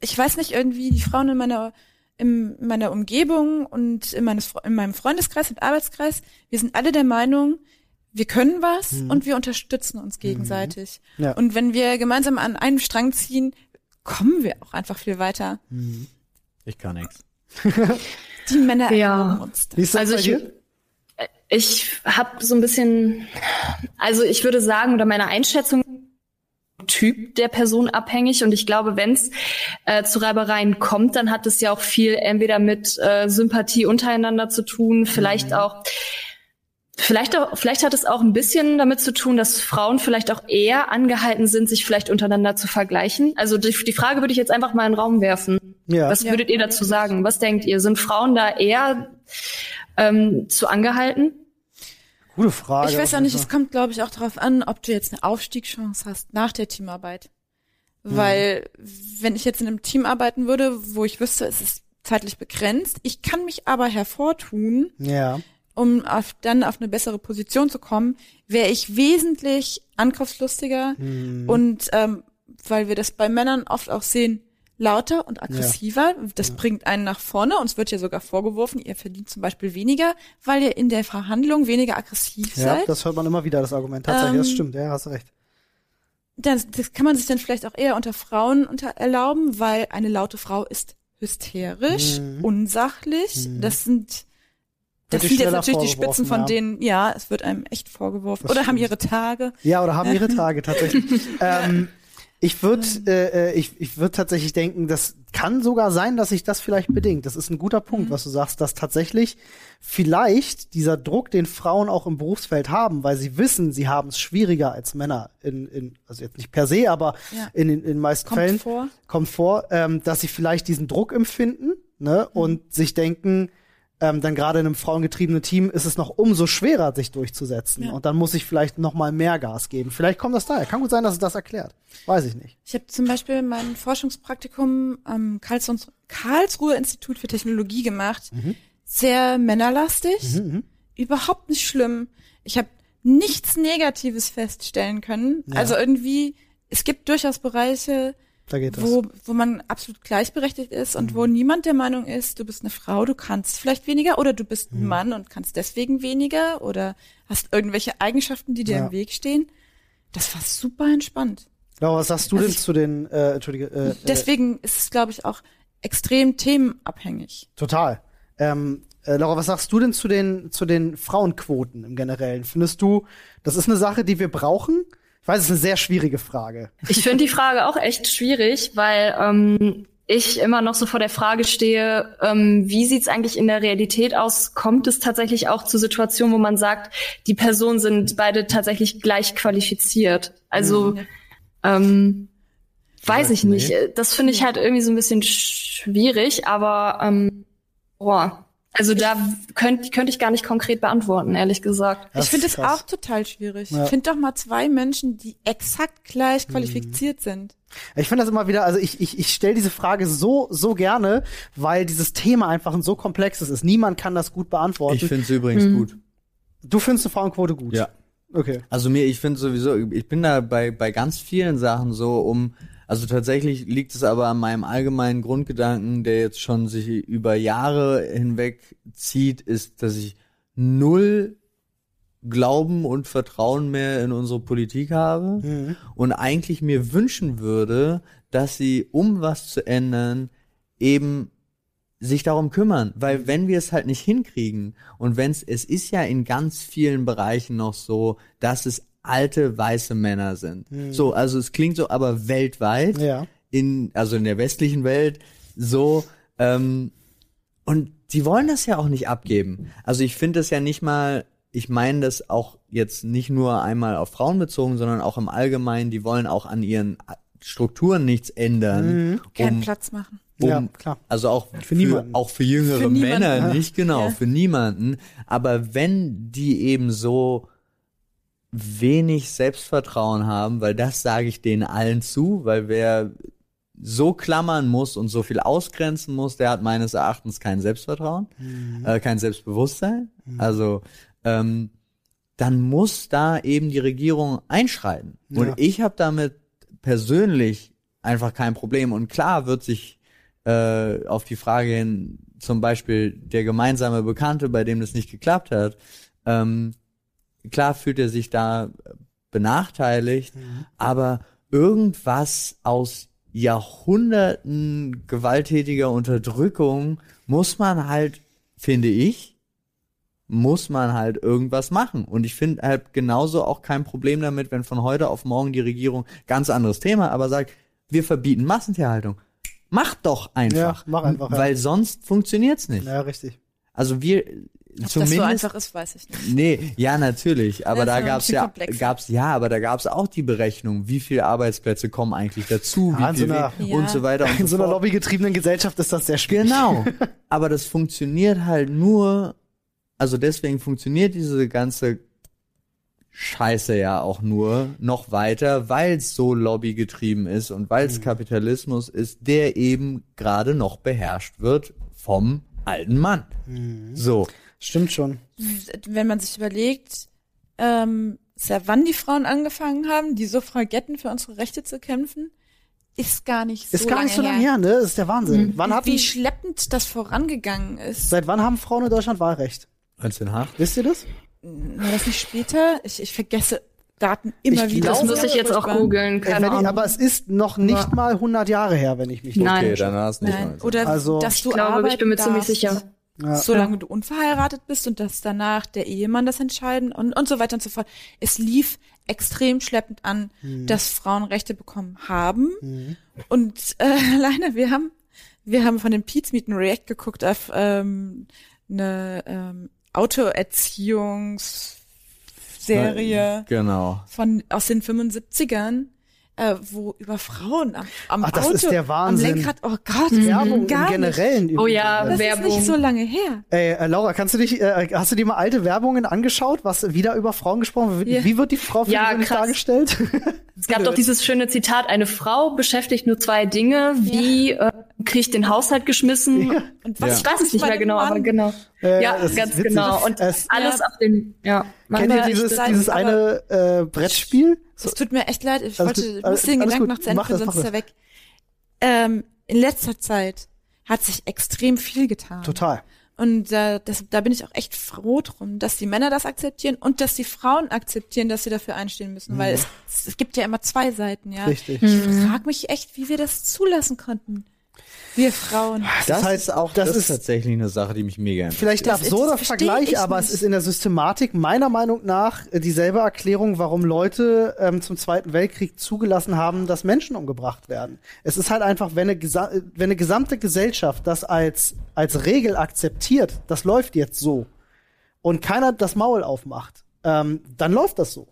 ich weiß nicht irgendwie die Frauen in meiner in meiner Umgebung und in, meines, in meinem Freundeskreis und Arbeitskreis, wir sind alle der Meinung, wir können was mhm. und wir unterstützen uns gegenseitig. Mhm. Ja. Und wenn wir gemeinsam an einem Strang ziehen, kommen wir auch einfach viel weiter. Mhm. Ich kann nichts. <laughs> Die Männer ja. uns. Wie ist das also bei ich, dir? Ich habe so ein bisschen, also ich würde sagen, oder meine Einschätzung Typ der Person abhängig und ich glaube, wenn es äh, zu Reibereien kommt, dann hat es ja auch viel entweder mit äh, Sympathie untereinander zu tun, vielleicht mhm. auch Vielleicht, auch, vielleicht hat es auch ein bisschen damit zu tun, dass Frauen vielleicht auch eher angehalten sind, sich vielleicht untereinander zu vergleichen. Also die, die Frage würde ich jetzt einfach mal in den Raum werfen. Ja. Was würdet ja. ihr dazu sagen? Was denkt ihr? Sind Frauen da eher ähm, zu angehalten? Gute Frage. Ich weiß auch nicht, es kommt, glaube ich, auch darauf an, ob du jetzt eine Aufstiegschance hast nach der Teamarbeit. Mhm. Weil, wenn ich jetzt in einem Team arbeiten würde, wo ich wüsste, es ist zeitlich begrenzt, ich kann mich aber hervortun, ja um auf, dann auf eine bessere Position zu kommen, wäre ich wesentlich angriffslustiger mhm. und ähm, weil wir das bei Männern oft auch sehen, lauter und aggressiver. Ja. Das ja. bringt einen nach vorne. Uns wird ja sogar vorgeworfen, ihr verdient zum Beispiel weniger, weil ihr in der Verhandlung weniger aggressiv ja, seid. Ja, das hört man immer wieder, das Argument. Tatsächlich, ähm, das stimmt, ja, hast recht. Das, das kann man sich dann vielleicht auch eher unter Frauen unter erlauben, weil eine laute Frau ist hysterisch, mhm. unsachlich. Mhm. Das sind das sind jetzt natürlich die Spitzen von ja. denen, ja, es wird einem echt vorgeworfen. Das oder stimmt. haben ihre Tage. Ja, oder haben ihre Tage tatsächlich. <laughs> ähm, ich würde äh, äh, ich, ich würd tatsächlich denken, das kann sogar sein, dass sich das vielleicht bedingt. Das ist ein guter Punkt, mhm. was du sagst, dass tatsächlich vielleicht dieser Druck, den Frauen auch im Berufsfeld haben, weil sie wissen, sie haben es schwieriger als Männer, in, in, also jetzt nicht per se, aber ja. in den in meisten kommt Fällen vor. kommt vor, ähm, dass sie vielleicht diesen Druck empfinden ne, mhm. und sich denken, ähm, dann gerade in einem frauengetriebenen Team ist es noch umso schwerer, sich durchzusetzen. Ja. Und dann muss ich vielleicht noch mal mehr Gas geben. Vielleicht kommt das daher. Kann gut sein, dass es das erklärt. Weiß ich nicht. Ich habe zum Beispiel mein Forschungspraktikum am Karlsruhe Institut für Technologie gemacht. Mhm. Sehr männerlastig. Mhm, mhm, Überhaupt nicht schlimm. Ich habe nichts Negatives feststellen können. Ja. Also irgendwie, es gibt durchaus Bereiche, da geht wo, das. wo man absolut gleichberechtigt ist und mhm. wo niemand der Meinung ist, du bist eine Frau, du kannst vielleicht weniger oder du bist ein mhm. Mann und kannst deswegen weniger oder hast irgendwelche Eigenschaften, die dir ja. im Weg stehen. Das war super entspannt. Laura, was sagst du also denn zu den, äh, Entschuldige, äh, äh Deswegen ist es, glaube ich, auch extrem themenabhängig. Total. Ähm, äh, Laura, was sagst du denn zu den, zu den Frauenquoten im Generellen? Findest du, das ist eine Sache, die wir brauchen? Ich weiß, es ist eine sehr schwierige Frage. Ich finde die Frage auch echt schwierig, weil ähm, ich immer noch so vor der Frage stehe, ähm, wie sieht's eigentlich in der Realität aus? Kommt es tatsächlich auch zu Situationen, wo man sagt, die Personen sind beide tatsächlich gleich qualifiziert? Also mhm. ähm, weiß ich nicht. Das finde ich halt irgendwie so ein bisschen schwierig, aber ähm, boah, also da könnte könnte ich gar nicht konkret beantworten, ehrlich gesagt. Das ich finde es auch total schwierig. Ja. Find doch mal zwei Menschen, die exakt gleich qualifiziert mhm. sind. Ich finde das immer wieder, also ich, ich, ich stelle diese Frage so, so gerne, weil dieses Thema einfach ein so komplexes ist. Niemand kann das gut beantworten. Ich finde es übrigens mhm. gut. Du findest eine Frauenquote gut? Ja. Okay. Also mir, ich finde sowieso, ich bin da bei, bei ganz vielen Sachen so, um also tatsächlich liegt es aber an meinem allgemeinen Grundgedanken, der jetzt schon sich über Jahre hinweg zieht, ist, dass ich null Glauben und Vertrauen mehr in unsere Politik habe mhm. und eigentlich mir wünschen würde, dass sie, um was zu ändern, eben sich darum kümmern, weil wenn wir es halt nicht hinkriegen und wenn es, es ist ja in ganz vielen Bereichen noch so, dass es alte weiße Männer sind. Mhm. So, also es klingt so, aber weltweit, ja. in, also in der westlichen Welt, so, ähm, und die wollen das ja auch nicht abgeben. Also ich finde das ja nicht mal, ich meine das auch jetzt nicht nur einmal auf Frauen bezogen, sondern auch im Allgemeinen, die wollen auch an ihren Strukturen nichts ändern. Mhm. Keinen Platz machen. Um, ja, klar. Also auch für, für niemanden. auch für jüngere für Männer nicht, <laughs> genau, ja. für niemanden. Aber wenn die eben so wenig Selbstvertrauen haben, weil das sage ich denen allen zu, weil wer so klammern muss und so viel ausgrenzen muss, der hat meines Erachtens kein Selbstvertrauen, mhm. äh, kein Selbstbewusstsein. Mhm. Also ähm, dann muss da eben die Regierung einschreiten. Ja. Und ich habe damit persönlich einfach kein Problem. Und klar wird sich äh, auf die Frage hin, zum Beispiel der gemeinsame Bekannte, bei dem das nicht geklappt hat, ähm, klar fühlt er sich da benachteiligt, mhm. aber irgendwas aus Jahrhunderten gewalttätiger Unterdrückung muss man halt, finde ich, muss man halt irgendwas machen. Und ich finde halt genauso auch kein Problem damit, wenn von heute auf morgen die Regierung ganz anderes Thema, aber sagt, wir verbieten Massentierhaltung. Mach doch einfach. Ja, mach einfach. Weil ja. sonst funktioniert's nicht. Ja, richtig. Also wir, ob Zumindest, das so einfach ist, weiß ich nicht. Nee, ja, natürlich. Aber da gab's ja, komplexer. gab's, ja, aber da gab's auch die Berechnung, wie viele Arbeitsplätze kommen eigentlich dazu, wie viel, so einer, und so weiter und In so, so einer lobbygetriebenen Gesellschaft ist das sehr schwierig. Genau. <laughs> aber das funktioniert halt nur, also deswegen funktioniert diese ganze Scheiße ja auch nur noch weiter, weil es so lobbygetrieben ist und weil es mhm. Kapitalismus ist, der eben gerade noch beherrscht wird vom alten Mann. Mhm. So. Stimmt schon. Wenn man sich überlegt, ähm, seit wann die Frauen angefangen haben, die Suffragetten für unsere Rechte zu kämpfen, ist gar nicht so Ist gar nicht so lange her, ne? Das ist der Wahnsinn. Mhm. Wann hatten, Wie schleppend das vorangegangen ist. Seit wann haben Frauen in Deutschland Wahlrecht? 1908. Wisst ihr das? War das nicht später? Ich, ich vergesse Daten immer ich wieder. Das muss ich jetzt auch googeln. Keine Ahnung. Aber es ist noch nicht ja. mal 100 Jahre her, wenn ich mich Nein. Okay, dann hast nicht Nein. Oder also, dass du ich glaube, ich bin mir ziemlich sicher. Ja. Solange du unverheiratet bist und dass danach der Ehemann das entscheiden und, und so weiter und so fort. Es lief extrem schleppend an, mhm. dass Frauen Rechte bekommen haben. Mhm. Und äh, <laughs> alleine, wir haben, wir haben von den Pete's Meet React geguckt auf ähm, eine ähm, Autoerziehungsserie genau. von aus den 75ern äh, wo über Frauen am, am Ach, das Auto, ist der Wahnsinn. am Lenkrad, oh Gott, Werbung gar im Generellen. Nicht. Oh ja, das Werbung. ist nicht so lange her. Ey, äh, Laura, kannst du dich, äh, hast du dir mal alte Werbungen angeschaut, was wieder über Frauen gesprochen wird? Yeah. Wie wird die Frau für ja, dargestellt? Es gab doch dieses schöne Zitat, eine Frau beschäftigt nur zwei Dinge, wie ja. äh, kriegt den Haushalt geschmissen ja. und was, ja. ich weiß es nicht mehr genau, Mann. aber genau. Äh, ja, ganz genau. Und es, alles auf den, ja. Kennt ihr dieses, dieses eine äh, Brettspiel? So. Es tut mir echt leid, ich alles wollte, gut, muss den Gedanken noch zu Ende führen, sonst ist er weg. Ähm, in letzter Zeit hat sich extrem viel getan. Total. Und äh, das, da bin ich auch echt froh drum, dass die Männer das akzeptieren und dass die Frauen akzeptieren, dass sie dafür einstehen müssen, mhm. weil es, es gibt ja immer zwei Seiten, ja. Richtig. Ich mhm. frage mich echt, wie wir das zulassen konnten. Wir Frauen. Das, heißt auch, das, das ist tatsächlich eine Sache, die mich mega interessiert. Vielleicht ein absurder Vergleich, aber nicht. es ist in der Systematik meiner Meinung nach äh, dieselbe Erklärung, warum Leute ähm, zum Zweiten Weltkrieg zugelassen haben, dass Menschen umgebracht werden. Es ist halt einfach, wenn eine, wenn eine gesamte Gesellschaft das als, als Regel akzeptiert, das läuft jetzt so, und keiner das Maul aufmacht, ähm, dann läuft das so.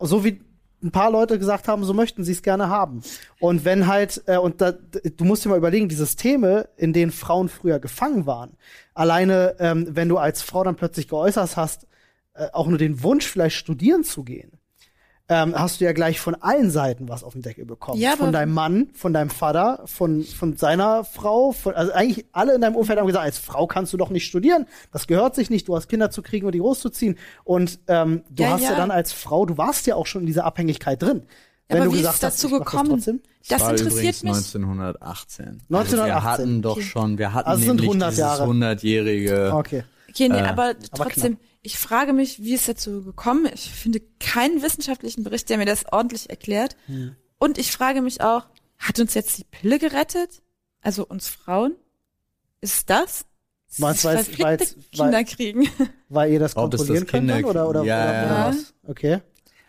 So wie ein paar Leute gesagt haben, so möchten sie es gerne haben. Und wenn halt, äh, und da, du musst dir mal überlegen, die Systeme, in denen Frauen früher gefangen waren, alleine, ähm, wenn du als Frau dann plötzlich geäußert hast, äh, auch nur den Wunsch, vielleicht studieren zu gehen, ähm, hast du ja gleich von allen Seiten was auf den Deckel bekommen. Ja, von deinem Mann, von deinem Vater, von, von seiner Frau, von, also eigentlich alle in deinem Umfeld haben gesagt, als Frau kannst du doch nicht studieren. Das gehört sich nicht, du hast Kinder zu kriegen und die großzuziehen. Und ähm, du ja, hast ja. ja. dann als Frau, du warst ja auch schon in dieser Abhängigkeit drin. Wenn aber du wie gesagt ist dazu hast, gekommen? Das, das interessiert mich. 1918. 1918. Also wir hatten doch schon, wir hatten also nämlich 100 dieses 100-jährige. Okay. Okay, nee, äh, aber trotzdem, aber ich frage mich, wie ist dazu gekommen? Ich finde keinen wissenschaftlichen Bericht, der mir das ordentlich erklärt. Hm. Und ich frage mich auch, hat uns jetzt die Pille gerettet? Also uns Frauen? Ist das? Was, weil, weil, Kinder weil, kriegen. Weil ihr das kontrollieren könnt dann, oder, oder, ja, oder, ja. was? Okay.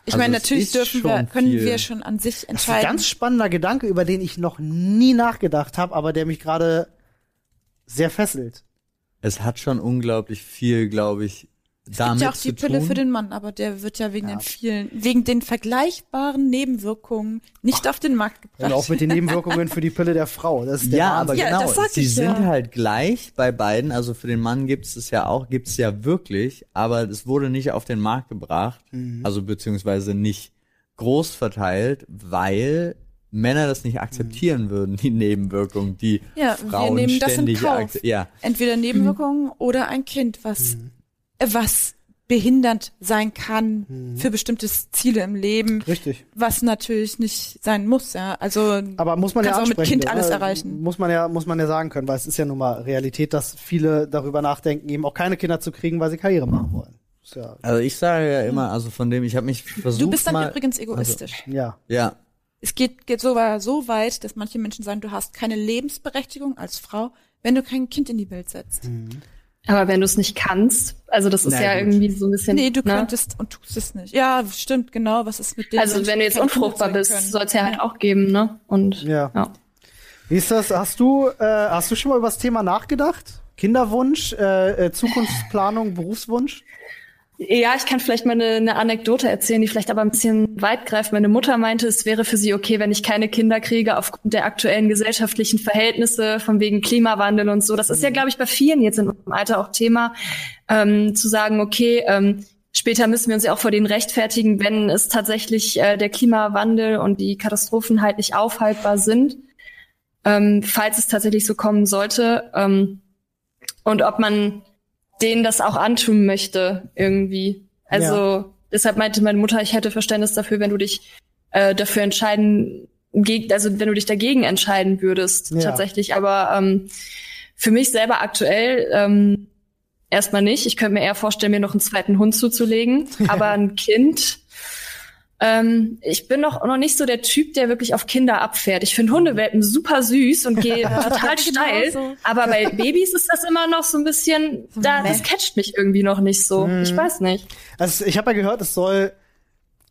Ich also meine, natürlich dürfen wir, können viel. wir schon an sich entscheiden. Das ist ein ganz spannender Gedanke, über den ich noch nie nachgedacht habe, aber der mich gerade sehr fesselt. Es hat schon unglaublich viel, glaube ich, es damit gibt ja auch die Pille tun. für den Mann, aber der wird ja wegen ja. den vielen, wegen den vergleichbaren Nebenwirkungen nicht Ach, auf den Markt gebracht. <laughs> Und auch mit den Nebenwirkungen für die Pille der Frau. Das ist der ja, aber ja, genau, sie sind halt gleich bei beiden. Also für den Mann gibt es ja auch, gibt es ja wirklich, aber es wurde nicht auf den Markt gebracht, mhm. also beziehungsweise nicht groß verteilt, weil Männer das nicht akzeptieren mhm. würden, die Nebenwirkungen, die ja, Frauen wir nehmen ständig das in Kauf. Ja. Entweder Nebenwirkungen mhm. oder ein Kind, was mhm was behindernd sein kann mhm. für bestimmte Ziele im Leben. Richtig. Was natürlich nicht sein muss, ja. Also aber muss man ja auch mit Kind alles erreichen. Muss man ja muss man ja sagen können, weil es ist ja nun mal Realität, dass viele darüber nachdenken, eben auch keine Kinder zu kriegen, weil sie Karriere machen wollen. Ja also ich sage ja immer, also von dem, ich habe mich versucht. Du bist dann mal, übrigens egoistisch. Also, ja. Ja. Es geht, geht sogar so weit, dass manche Menschen sagen, du hast keine Lebensberechtigung als Frau, wenn du kein Kind in die Welt setzt. Mhm. Aber wenn du es nicht kannst, also das ist Na, ja gut. irgendwie so ein bisschen. Nee, du ne? könntest und tust es nicht. Ja, stimmt, genau. Was ist mit dem? Also wenn du jetzt unfruchtbar bist, soll es ja halt auch geben, ne? Und ja. ja. Wie ist das? Hast du, äh, hast du schon mal über das Thema nachgedacht? Kinderwunsch, äh, äh, Zukunftsplanung, Berufswunsch? Ja, ich kann vielleicht mal eine, eine Anekdote erzählen, die vielleicht aber ein bisschen weit greift. Meine Mutter meinte, es wäre für sie okay, wenn ich keine Kinder kriege aufgrund der aktuellen gesellschaftlichen Verhältnisse, von wegen Klimawandel und so. Das ist ja, mhm. glaube ich, bei vielen jetzt in unserem Alter auch Thema, ähm, zu sagen, okay, ähm, später müssen wir uns ja auch vor denen rechtfertigen, wenn es tatsächlich äh, der Klimawandel und die Katastrophen halt nicht aufhaltbar sind, ähm, falls es tatsächlich so kommen sollte. Ähm, und ob man denen das auch antun möchte irgendwie. Also ja. deshalb meinte meine Mutter, ich hätte Verständnis dafür, wenn du dich äh, dafür entscheiden, also wenn du dich dagegen entscheiden würdest ja. tatsächlich. Aber ähm, für mich selber aktuell ähm, erstmal nicht. Ich könnte mir eher vorstellen, mir noch einen zweiten Hund zuzulegen. <laughs> Aber ein Kind ähm, ich bin noch, noch nicht so der Typ, der wirklich auf Kinder abfährt. Ich finde Hundewelpen super süß und gehe <laughs> total <laughs> steil. So. Aber bei Babys ist das immer noch so ein bisschen, da, das catcht mich irgendwie noch nicht so. Mhm. Ich weiß nicht. Also ich habe ja gehört, es soll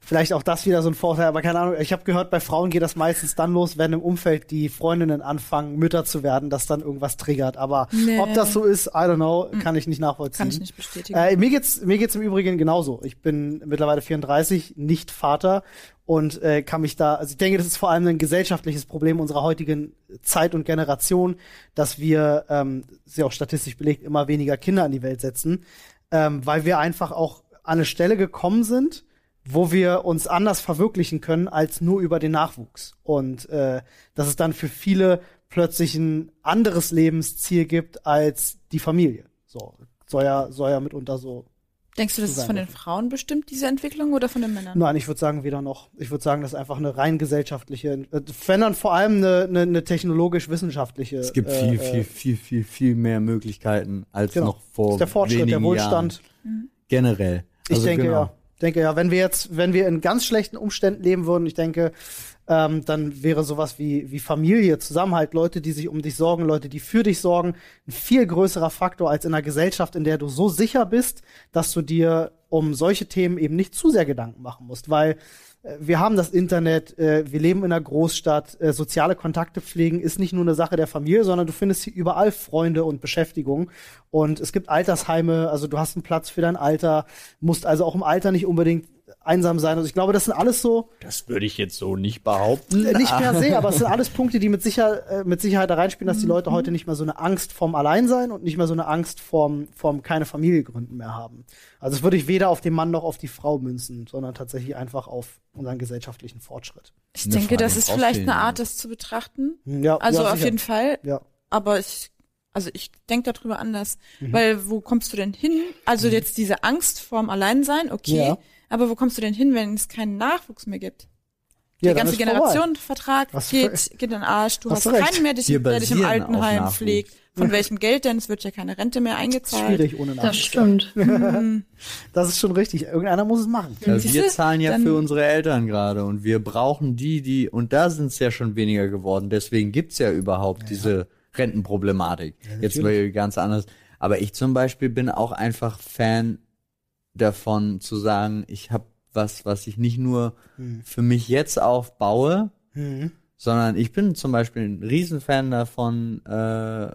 Vielleicht auch das wieder so ein Vorteil, aber keine Ahnung. Ich habe gehört, bei Frauen geht das meistens dann los, wenn im Umfeld die Freundinnen anfangen, Mütter zu werden, dass dann irgendwas triggert. Aber nee. ob das so ist, I don't know, hm. kann ich nicht nachvollziehen. Kann ich nicht bestätigen. Äh, mir geht's mir geht's im Übrigen genauso. Ich bin mittlerweile 34, nicht Vater und äh, kann mich da, also ich denke, das ist vor allem ein gesellschaftliches Problem unserer heutigen Zeit und Generation, dass wir, ähm, ist ja auch statistisch belegt, immer weniger Kinder an die Welt setzen, ähm, weil wir einfach auch an eine Stelle gekommen sind, wo wir uns anders verwirklichen können als nur über den Nachwuchs. Und äh, dass es dann für viele plötzlich ein anderes Lebensziel gibt als die Familie. So, soll ja, soll ja mitunter so. Denkst du, das ist von den Frauen bestimmt, diese Entwicklung, oder von den Männern? Nein, ich würde sagen, weder noch. Ich würde sagen, das ist einfach eine rein gesellschaftliche, äh, wenn dann vor allem eine, eine, eine technologisch-wissenschaftliche. Es gibt viel, äh, viel, viel, viel, viel mehr Möglichkeiten als genau. noch vor. Das ist der Fortschritt, der Wohlstand. Jahren. Generell. Also ich denke, genau. ja denke ja, wenn wir jetzt, wenn wir in ganz schlechten Umständen leben würden, ich denke, ähm, dann wäre sowas wie, wie Familie, Zusammenhalt, Leute, die sich um dich sorgen, Leute, die für dich sorgen, ein viel größerer Faktor als in einer Gesellschaft, in der du so sicher bist, dass du dir um solche Themen eben nicht zu sehr Gedanken machen musst, weil wir haben das Internet, äh, wir leben in einer Großstadt, äh, soziale Kontakte pflegen ist nicht nur eine Sache der Familie, sondern du findest hier überall Freunde und Beschäftigung. Und es gibt Altersheime, also du hast einen Platz für dein Alter, musst also auch im Alter nicht unbedingt einsam sein. Also ich glaube, das sind alles so. Das würde ich jetzt so nicht behaupten. Nicht per se, <laughs> aber es sind alles Punkte, die mit, sicher, äh, mit Sicherheit da reinspielen, dass die Leute heute nicht mehr so eine Angst vorm Alleinsein und nicht mehr so eine Angst vorm, vorm keine Familie gründen mehr haben. Also das würde ich weder auf den Mann noch auf die Frau münzen, sondern tatsächlich einfach auf unseren gesellschaftlichen Fortschritt. Ich eine denke, Frage das ist vielleicht eine Art, das zu betrachten. Ja, also ja, auf jeden Fall. Ja. Aber ich also ich denke darüber anders, mhm. weil wo kommst du denn hin? Also mhm. jetzt diese Angst vorm Alleinsein, okay, ja. Aber wo kommst du denn hin, wenn es keinen Nachwuchs mehr gibt? Ja, der ganze Generationenvertrag geht, geht in den Arsch. Du hast, hast keinen mehr, der dich im Altenheim pflegt. Von welchem Geld denn? Es wird ja keine Rente mehr eingezahlt. Schwierig ohne Nachwuchs. Das stimmt. <laughs> Das ist schon richtig. Irgendeiner muss es machen. Ja, wir zahlen ja für unsere Eltern gerade und wir brauchen die, die, und da sind es ja schon weniger geworden. Deswegen gibt's ja überhaupt ja, diese Rentenproblematik. Ja, Jetzt wäre ganz anders. Aber ich zum Beispiel bin auch einfach Fan davon zu sagen, ich habe was, was ich nicht nur hm. für mich jetzt aufbaue, hm. sondern ich bin zum Beispiel ein Riesenfan davon, äh,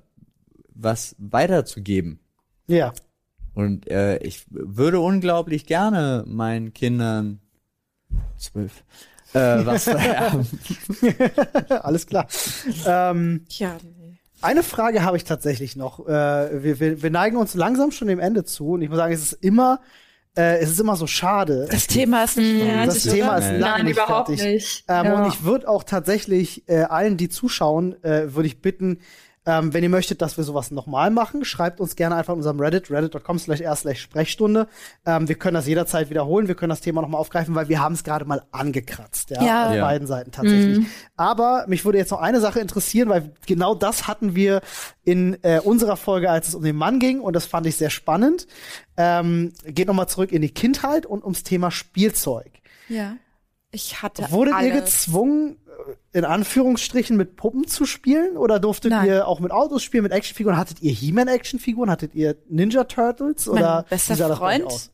was weiterzugeben. Ja. Und äh, ich würde unglaublich gerne meinen Kindern zwölf äh, was <laughs> vererben. <laughs> Alles klar. Ähm, ja. Eine Frage habe ich tatsächlich noch. Äh, wir, wir, wir neigen uns langsam schon dem Ende zu und ich muss sagen, es ist immer äh, es ist immer so schade. Das Thema ist nicht fertig. Das Thema ist lange Nein, nicht überhaupt fertig. Nicht. Ähm, ja. Und ich würde auch tatsächlich äh, allen, die zuschauen, äh, würde ich bitten, ähm, wenn ihr möchtet, dass wir sowas nochmal machen, schreibt uns gerne einfach in unserem Reddit, reddit.com slash r slash Sprechstunde. Ähm, wir können das jederzeit wiederholen, wir können das Thema nochmal aufgreifen, weil wir haben es gerade mal angekratzt, ja, ja. auf ja. beiden Seiten tatsächlich. Mhm. Aber mich würde jetzt noch eine Sache interessieren, weil genau das hatten wir in äh, unserer Folge, als es um den Mann ging und das fand ich sehr spannend. Ähm, geht nochmal zurück in die Kindheit und ums Thema Spielzeug. Ja. Ich hatte Wurdet alles. ihr gezwungen, in Anführungsstrichen mit Puppen zu spielen? Oder durftet Nein. ihr auch mit Autos spielen, mit Actionfiguren? Hattet ihr He-Man-Actionfiguren? Hattet ihr Ninja Turtles? Mein oder bester Freund,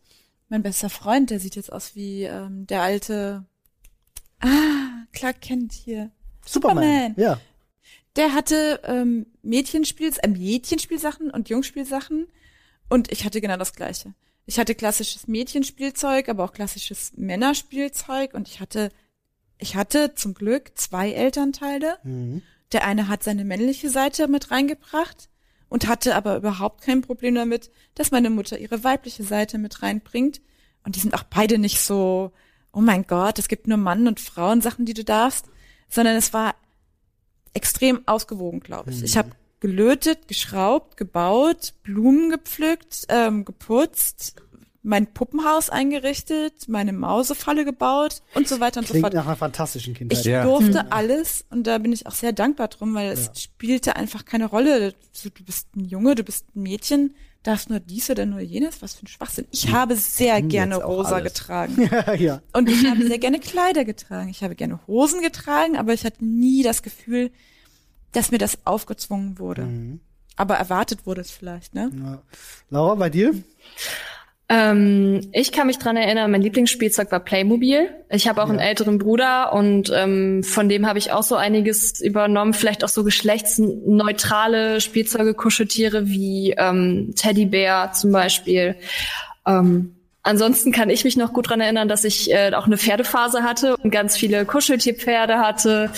mein bester Freund, der sieht jetzt aus wie ähm, der alte Ah, Clark Kent hier. Superman. Superman. Ja. Der hatte ähm, Mädchenspiels, äh, Mädchenspielsachen und Jungspielsachen und ich hatte genau das gleiche. Ich hatte klassisches Mädchenspielzeug, aber auch klassisches Männerspielzeug und ich hatte ich hatte zum Glück zwei Elternteile. Mhm. Der eine hat seine männliche Seite mit reingebracht und hatte aber überhaupt kein Problem damit, dass meine Mutter ihre weibliche Seite mit reinbringt. Und die sind auch beide nicht so, oh mein Gott, es gibt nur Mann und Frauen Sachen, die du darfst, sondern es war extrem ausgewogen, glaube ich. Mhm. Ich habe gelötet, geschraubt, gebaut, Blumen gepflückt, ähm, geputzt, mein Puppenhaus eingerichtet, meine Mausefalle gebaut und so weiter und Klingt so fort. nach einer fantastischen Kindheit. Ich ja. durfte mhm. alles und da bin ich auch sehr dankbar drum, weil es ja. spielte einfach keine Rolle. Du bist ein Junge, du bist ein Mädchen, darfst nur dies oder nur jenes, was für ein Schwachsinn. Ich habe sehr gerne rosa alles. getragen. <laughs> ja, ja. Und ich habe sehr gerne Kleider getragen. Ich habe gerne Hosen getragen, aber ich hatte nie das Gefühl, dass mir das aufgezwungen wurde. Mhm. Aber erwartet wurde es vielleicht, ne? Ja. Laura, bei dir? Ähm, ich kann mich dran erinnern, mein Lieblingsspielzeug war Playmobil. Ich habe auch ja. einen älteren Bruder und ähm, von dem habe ich auch so einiges übernommen. Vielleicht auch so geschlechtsneutrale Spielzeuge, Kuscheltiere wie ähm, Teddybär zum Beispiel. Ähm, ansonsten kann ich mich noch gut dran erinnern, dass ich äh, auch eine Pferdephase hatte und ganz viele Kuscheltierpferde hatte.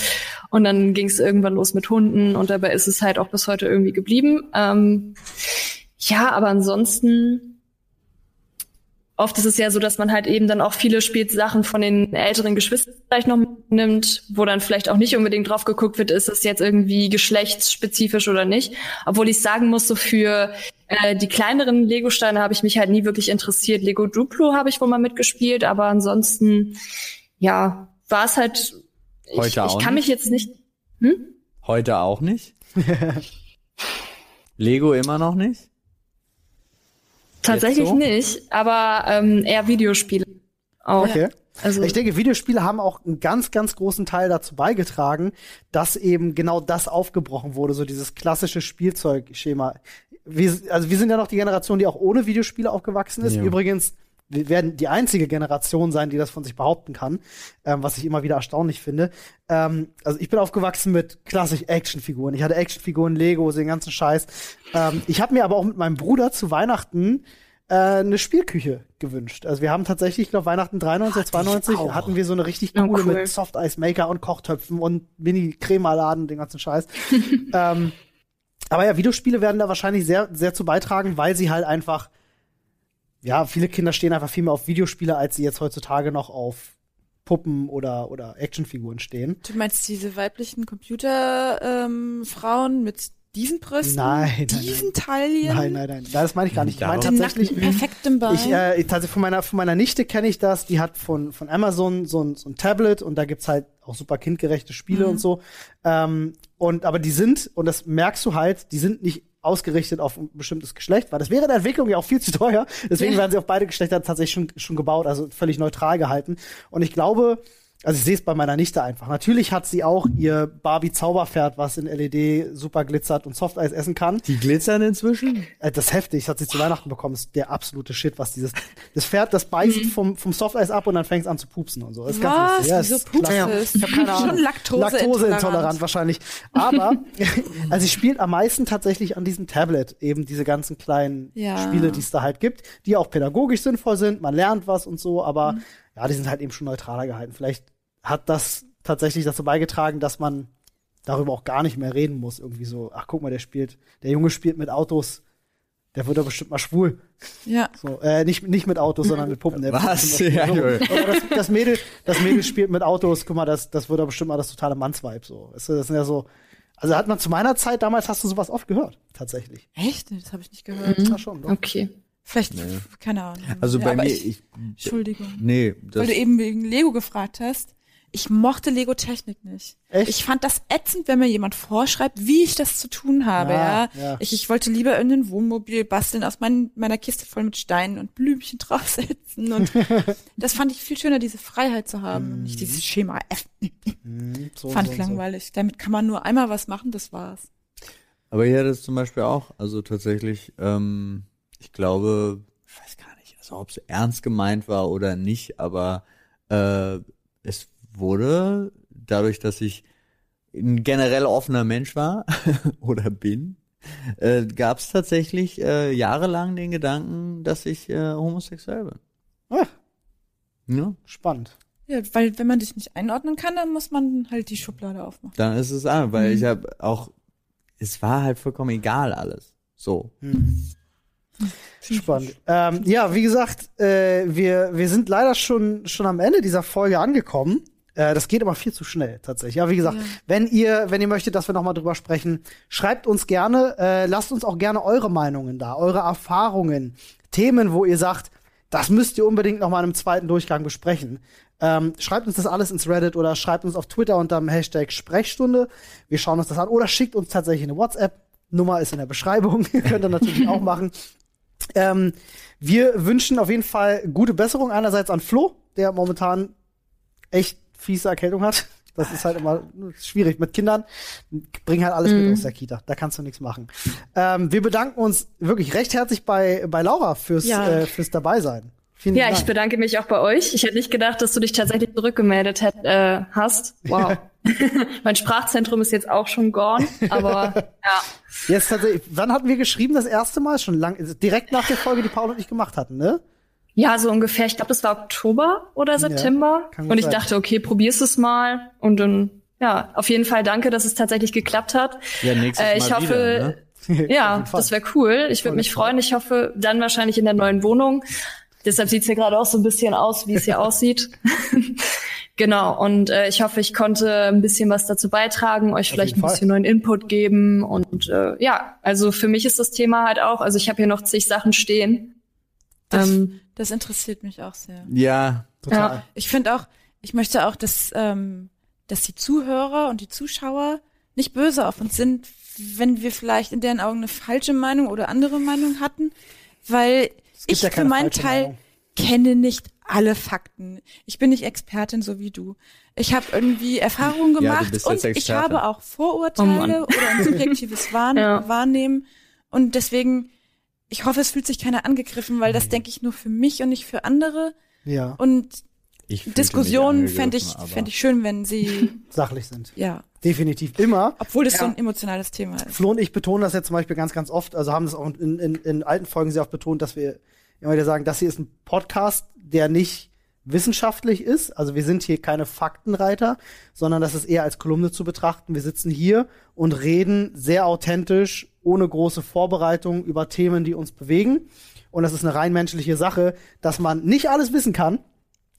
Und dann ging es irgendwann los mit Hunden und dabei ist es halt auch bis heute irgendwie geblieben. Ähm, ja, aber ansonsten oft ist es ja so, dass man halt eben dann auch viele Spielsachen von den älteren Geschwistern vielleicht noch nimmt, wo dann vielleicht auch nicht unbedingt drauf geguckt wird, ist es jetzt irgendwie geschlechtsspezifisch oder nicht. Obwohl ich sagen muss, so für äh, die kleineren Lego-Steine habe ich mich halt nie wirklich interessiert. Lego Duplo habe ich wohl mal mitgespielt, aber ansonsten, ja, war es halt. Heute ich, auch ich kann nicht? mich jetzt nicht. Hm? Heute auch nicht? <laughs> Lego immer noch nicht? Tatsächlich so? nicht, aber ähm, eher Videospiele. Auch. Okay. Also, ich denke, Videospiele haben auch einen ganz, ganz großen Teil dazu beigetragen, dass eben genau das aufgebrochen wurde, so dieses klassische Spielzeugschema. Wir, also wir sind ja noch die Generation, die auch ohne Videospiele aufgewachsen ist. Ja. Übrigens, wir werden die einzige Generation sein, die das von sich behaupten kann, ähm, was ich immer wieder erstaunlich finde. Ähm, also ich bin aufgewachsen mit klassisch Actionfiguren. Ich hatte Actionfiguren, Lego, den ganzen Scheiß. Ähm, ich habe mir aber auch mit meinem Bruder zu Weihnachten äh, eine Spielküche gewünscht. Also wir haben tatsächlich, ich glaube Weihnachten 93, Hatte 92 hatten wir so eine richtig coole oh, cool. mit Soft Ice Maker und Kochtöpfen und Mini Cremaladen, den ganzen Scheiß. <laughs> ähm, aber ja, Videospiele werden da wahrscheinlich sehr, sehr zu beitragen, weil sie halt einfach ja, viele Kinder stehen einfach viel mehr auf Videospiele, als sie jetzt heutzutage noch auf Puppen oder, oder Actionfiguren stehen. Du meinst diese weiblichen Computerfrauen ähm, mit diesen Brüsten? Nein, diesen nein, Taillen? Nein, nein, nein. Das meine ich gar nicht. Ich meine tatsächlich. perfektem Bein. Ich, äh, tatsächlich von meiner, von meiner Nichte kenne ich das. Die hat von, von Amazon so ein, so ein Tablet und da gibt's halt auch super kindgerechte Spiele mhm. und so. Ähm, und, aber die sind, und das merkst du halt, die sind nicht ausgerichtet auf ein bestimmtes Geschlecht, weil das wäre in der Entwicklung ja auch viel zu teuer. Deswegen ja. werden sie auf beide Geschlechter tatsächlich schon, schon gebaut, also völlig neutral gehalten. Und ich glaube, also ich sehe es bei meiner Nichte einfach. Natürlich hat sie auch ihr Barbie Zauberpferd, was in LED super glitzert und Softeis essen kann. Die glitzern inzwischen? Äh, das ist heftig. Das hat sie zu Weihnachten bekommen. Das ist der absolute Shit, was dieses das Pferd, das beißt mhm. vom vom Softeis ab und dann fängt es an zu pupsen und so. Das ist was? ganz lustig. Ja, Wieso pupst ja, Ich habe keine Ahnung. <laughs> Schon Laktose, Laktose intolerant wahrscheinlich. Aber <laughs> also sie spielt am meisten tatsächlich an diesem Tablet eben diese ganzen kleinen ja. Spiele, die es da halt gibt, die auch pädagogisch sinnvoll sind. Man lernt was und so, aber mhm. Ja, die sind halt eben schon neutraler gehalten. Vielleicht hat das tatsächlich dazu beigetragen, dass man darüber auch gar nicht mehr reden muss. Irgendwie so, ach guck mal, der spielt, der Junge spielt mit Autos, der wird doch bestimmt mal schwul. Ja. So, äh, nicht, nicht mit Autos, sondern mit Puppen. Der Was? Ja, so. das, das, Mädel, das Mädel spielt mit Autos, guck mal, das, das wird doch bestimmt mal das totale Mannsvibe. So. Das, das sind ja so. Also hat man zu meiner Zeit, damals hast du sowas oft gehört, tatsächlich. Echt? Das habe ich nicht gehört. Mhm. Ja, schon, doch. Okay. Vielleicht, nee. keine Ahnung. Also bei ja, mir, ich, ich, Entschuldigung. Nee. Das Weil du eben wegen Lego gefragt hast. Ich mochte Lego Technik nicht. Echt? Ich fand das ätzend, wenn mir jemand vorschreibt, wie ich das zu tun habe. Ja, ja. Ich, ich wollte lieber in ein Wohnmobil basteln, aus mein, meiner Kiste voll mit Steinen und Blümchen <laughs> draufsetzen. Und <laughs> das fand ich viel schöner, diese Freiheit zu haben und nicht dieses Schema F. Mm, so, fand so, ich langweilig. So. Damit kann man nur einmal was machen, das war's. Aber hier das zum Beispiel auch, also tatsächlich, ähm, ich glaube, ich weiß gar nicht, also ob es ernst gemeint war oder nicht, aber äh, es wurde, dadurch, dass ich ein generell offener Mensch war <laughs> oder bin, äh, gab es tatsächlich äh, jahrelang den Gedanken, dass ich äh, homosexuell bin. Ah. Ja. Spannend. Ja, weil wenn man dich nicht einordnen kann, dann muss man halt die Schublade aufmachen. Dann ist es an, weil mhm. ich habe auch, es war halt vollkommen egal alles. So. Mhm. Spannend. Ähm, ja, wie gesagt, äh, wir, wir sind leider schon, schon am Ende dieser Folge angekommen. Äh, das geht aber viel zu schnell tatsächlich. Ja, wie gesagt, ja. wenn ihr, wenn ihr möchtet, dass wir noch mal drüber sprechen, schreibt uns gerne, äh, lasst uns auch gerne eure Meinungen da, eure Erfahrungen, Themen, wo ihr sagt, das müsst ihr unbedingt noch mal in einem zweiten Durchgang besprechen. Ähm, schreibt uns das alles ins Reddit oder schreibt uns auf Twitter unter dem Hashtag Sprechstunde. Wir schauen uns das an oder schickt uns tatsächlich eine WhatsApp. Nummer ist in der Beschreibung. <laughs> Könnt ihr natürlich auch machen. Ähm, wir wünschen auf jeden Fall gute Besserung einerseits an Flo, der momentan echt fiese Erkältung hat. Das ist halt immer schwierig. Mit Kindern bringen halt alles mhm. mit aus der Kita. Da kannst du nichts machen. Ähm, wir bedanken uns wirklich recht herzlich bei, bei Laura fürs, ja. äh, fürs Dabeisein. Vielen ja, Dank. ich bedanke mich auch bei euch. Ich hätte nicht gedacht, dass du dich tatsächlich zurückgemeldet hätt, äh, hast. Wow. <laughs> <laughs> mein Sprachzentrum ist jetzt auch schon gone, aber <laughs> ja. Jetzt tatsächlich, wann hatten wir geschrieben das erste Mal? Schon lang, direkt nach der Folge, die Paul und ich gemacht hatten, ne? Ja, so ungefähr. Ich glaube, das war Oktober oder September. Ja, und ich sein. dachte, okay, probier's es mal. Und dann, ja, auf jeden Fall danke, dass es tatsächlich geklappt hat. Ja, nächstes äh, ich Mal hoffe, wieder, ne? <laughs> ja, das wäre cool. Ich würde mich freuen. Ich hoffe, dann wahrscheinlich in der neuen Wohnung. Deshalb sieht's hier gerade auch so ein bisschen aus, wie es hier aussieht. Genau, und äh, ich hoffe, ich konnte ein bisschen was dazu beitragen, euch Auf vielleicht ein bisschen neuen Input geben. Und äh, ja, also für mich ist das Thema halt auch, also ich habe hier noch zig Sachen stehen. Das, ähm, das interessiert mich auch sehr. Ja, total. Ja. Ich finde auch, ich möchte auch, dass, ähm, dass die Zuhörer und die Zuschauer nicht böse auf uns sind, wenn wir vielleicht in deren Augen eine falsche Meinung oder andere Meinung hatten, weil ich ja für meinen Teil Meinung. kenne nicht alle Fakten. Ich bin nicht Expertin so wie du. Ich habe irgendwie Erfahrungen gemacht ja, und ich habe auch Vorurteile oh oder ein subjektives <laughs> Wahrn ja. Wahrnehmen. Und deswegen, ich hoffe, es fühlt sich keiner angegriffen, weil das denke ich nur für mich und nicht für andere. Ja. Und Diskussionen fände ich, fänd ich schön, wenn sie <laughs> sachlich sind. Ja. Definitiv immer. Obwohl das ja. so ein emotionales Thema ist. Flo und ich betonen das jetzt zum Beispiel ganz, ganz oft, also haben das auch in, in, in alten Folgen sehr oft betont, dass wir immer wieder sagen, das hier ist ein Podcast, der nicht wissenschaftlich ist. Also wir sind hier keine Faktenreiter, sondern das ist eher als Kolumne zu betrachten. Wir sitzen hier und reden sehr authentisch, ohne große Vorbereitung über Themen, die uns bewegen. Und das ist eine rein menschliche Sache, dass man nicht alles wissen kann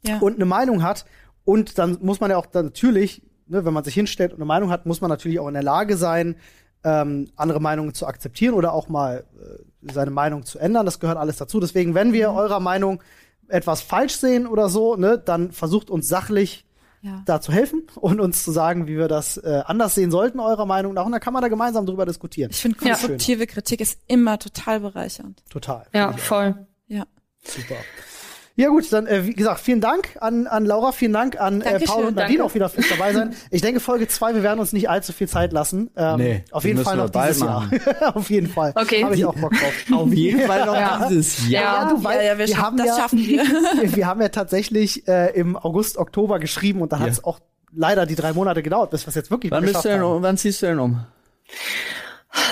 ja. und eine Meinung hat. Und dann muss man ja auch dann natürlich, ne, wenn man sich hinstellt und eine Meinung hat, muss man natürlich auch in der Lage sein, ähm, andere Meinungen zu akzeptieren oder auch mal äh, seine Meinung zu ändern. Das gehört alles dazu. Deswegen, wenn wir mhm. eurer Meinung etwas falsch sehen oder so, ne, dann versucht uns sachlich ja. da zu helfen und uns zu sagen, wie wir das äh, anders sehen sollten, eurer Meinung nach. Und dann kann man da gemeinsam drüber diskutieren. Ich finde, konstruktive ja. Kritik ist immer total bereichernd. Total. Ja, voll. Ja. Super. Ja gut, dann äh, wie gesagt, vielen Dank an, an Laura, vielen Dank an äh, Paul und Nadine auch wieder fürs dabei sein. <laughs> Ich denke, Folge zwei, wir werden uns nicht allzu viel Zeit lassen. Ähm, nee, auf jeden Fall noch dieses Jahr. <laughs> auf jeden Fall. Okay. Habe ich auch Bock drauf. <laughs> auf jeden Fall noch ja. dieses Jahr. Ja, ja, du weißt, ja, ja, wir, wir haben das ja, schaffen wir. wir haben ja tatsächlich äh, im August, Oktober geschrieben und da hat es auch leider die drei Monate gedauert, bis wir es jetzt wirklich wann bist du denn, um, Wann ziehst du denn um?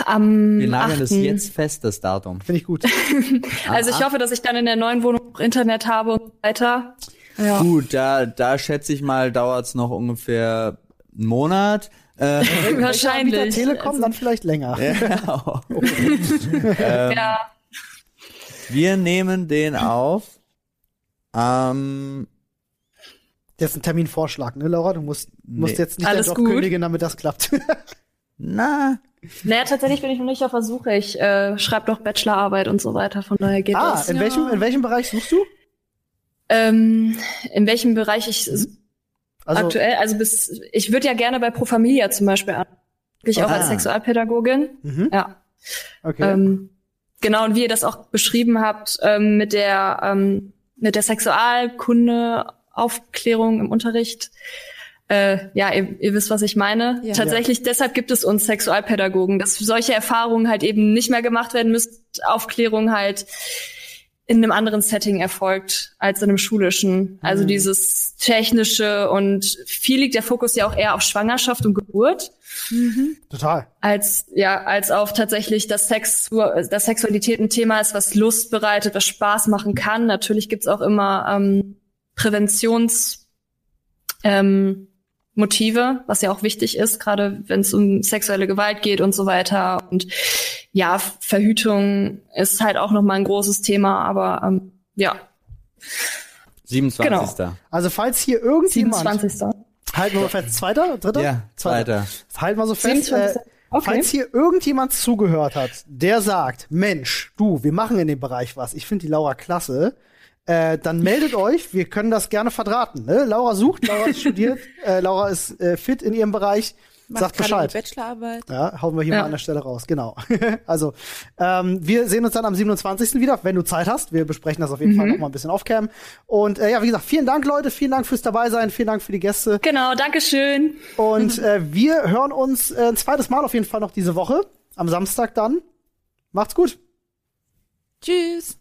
Am Wir nageln es jetzt fest, das Datum. Finde ich gut. <laughs> also ich hoffe, dass ich dann in der neuen Wohnung Internet habe und weiter. Ja. Gut, da, da schätze ich mal, dauert's noch ungefähr einen Monat. <laughs> Äh, Wahrscheinlich. Telekom, also, dann vielleicht länger. Ja. <laughs> ähm, ja. Wir nehmen den auf. Ähm, das ist ein Terminvorschlag, ne, Laura? Du musst, musst nee. jetzt nicht Alles Job kündigen, damit das klappt. Na. Naja, tatsächlich bin ich noch nicht auf der Suche. Ich äh, schreibe doch Bachelorarbeit und so weiter, von daher geht ah, das. Ah, in, ja. welchem, in welchem Bereich suchst du? Ähm, in welchem Bereich ich also, aktuell, also bis, ich würde ja gerne bei Pro Familia zum Beispiel ich auch ah. als Sexualpädagogin. Mhm. Ja. Okay. Ähm, genau, und wie ihr das auch beschrieben habt, ähm, mit der, ähm, mit der Sexualkunde, Aufklärung im Unterricht, äh, ja, ihr, ihr wisst, was ich meine. Ja. Tatsächlich, ja. deshalb gibt es uns Sexualpädagogen, dass solche Erfahrungen halt eben nicht mehr gemacht werden müssen, Aufklärung halt in einem anderen Setting erfolgt als in einem schulischen. Also mhm. dieses technische und viel liegt der Fokus ja auch eher auf Schwangerschaft und Geburt. Mhm. Total. Als ja, als auf tatsächlich, dass Sex, dass Sexualität ein Thema ist, was Lust bereitet, was Spaß machen kann. Natürlich gibt's auch immer ähm, Präventions ähm, Motive, was ja auch wichtig ist, gerade wenn es um sexuelle Gewalt geht und so weiter. Und ja, Verhütung ist halt auch nochmal ein großes Thema, aber ähm, ja. 27. Genau. Also falls hier irgendjemand 27. Halten wir fest, zweiter, dritter? Ja, zweiter. Halten wir so fest. Äh, okay. Falls hier irgendjemand zugehört hat, der sagt, Mensch, du, wir machen in dem Bereich was. Ich finde die Laura klasse äh, dann meldet <laughs> euch. Wir können das gerne verdrahten. Ne? Laura sucht, Laura studiert, <laughs> äh, Laura ist äh, fit in ihrem Bereich. Macht Sagt Bescheid. Bachelorarbeit. Ja, hauen wir hier ja. mal an der Stelle raus. Genau. <laughs> also, ähm, wir sehen uns dann am 27. wieder, wenn du Zeit hast. Wir besprechen das auf jeden mhm. Fall noch mal ein bisschen aufcam. Und äh, ja, wie gesagt, vielen Dank, Leute. Vielen Dank fürs dabei sein. Vielen Dank für die Gäste. Genau, Dankeschön. Und äh, wir hören uns äh, ein zweites Mal auf jeden Fall noch diese Woche. Am Samstag dann. Macht's gut. Tschüss.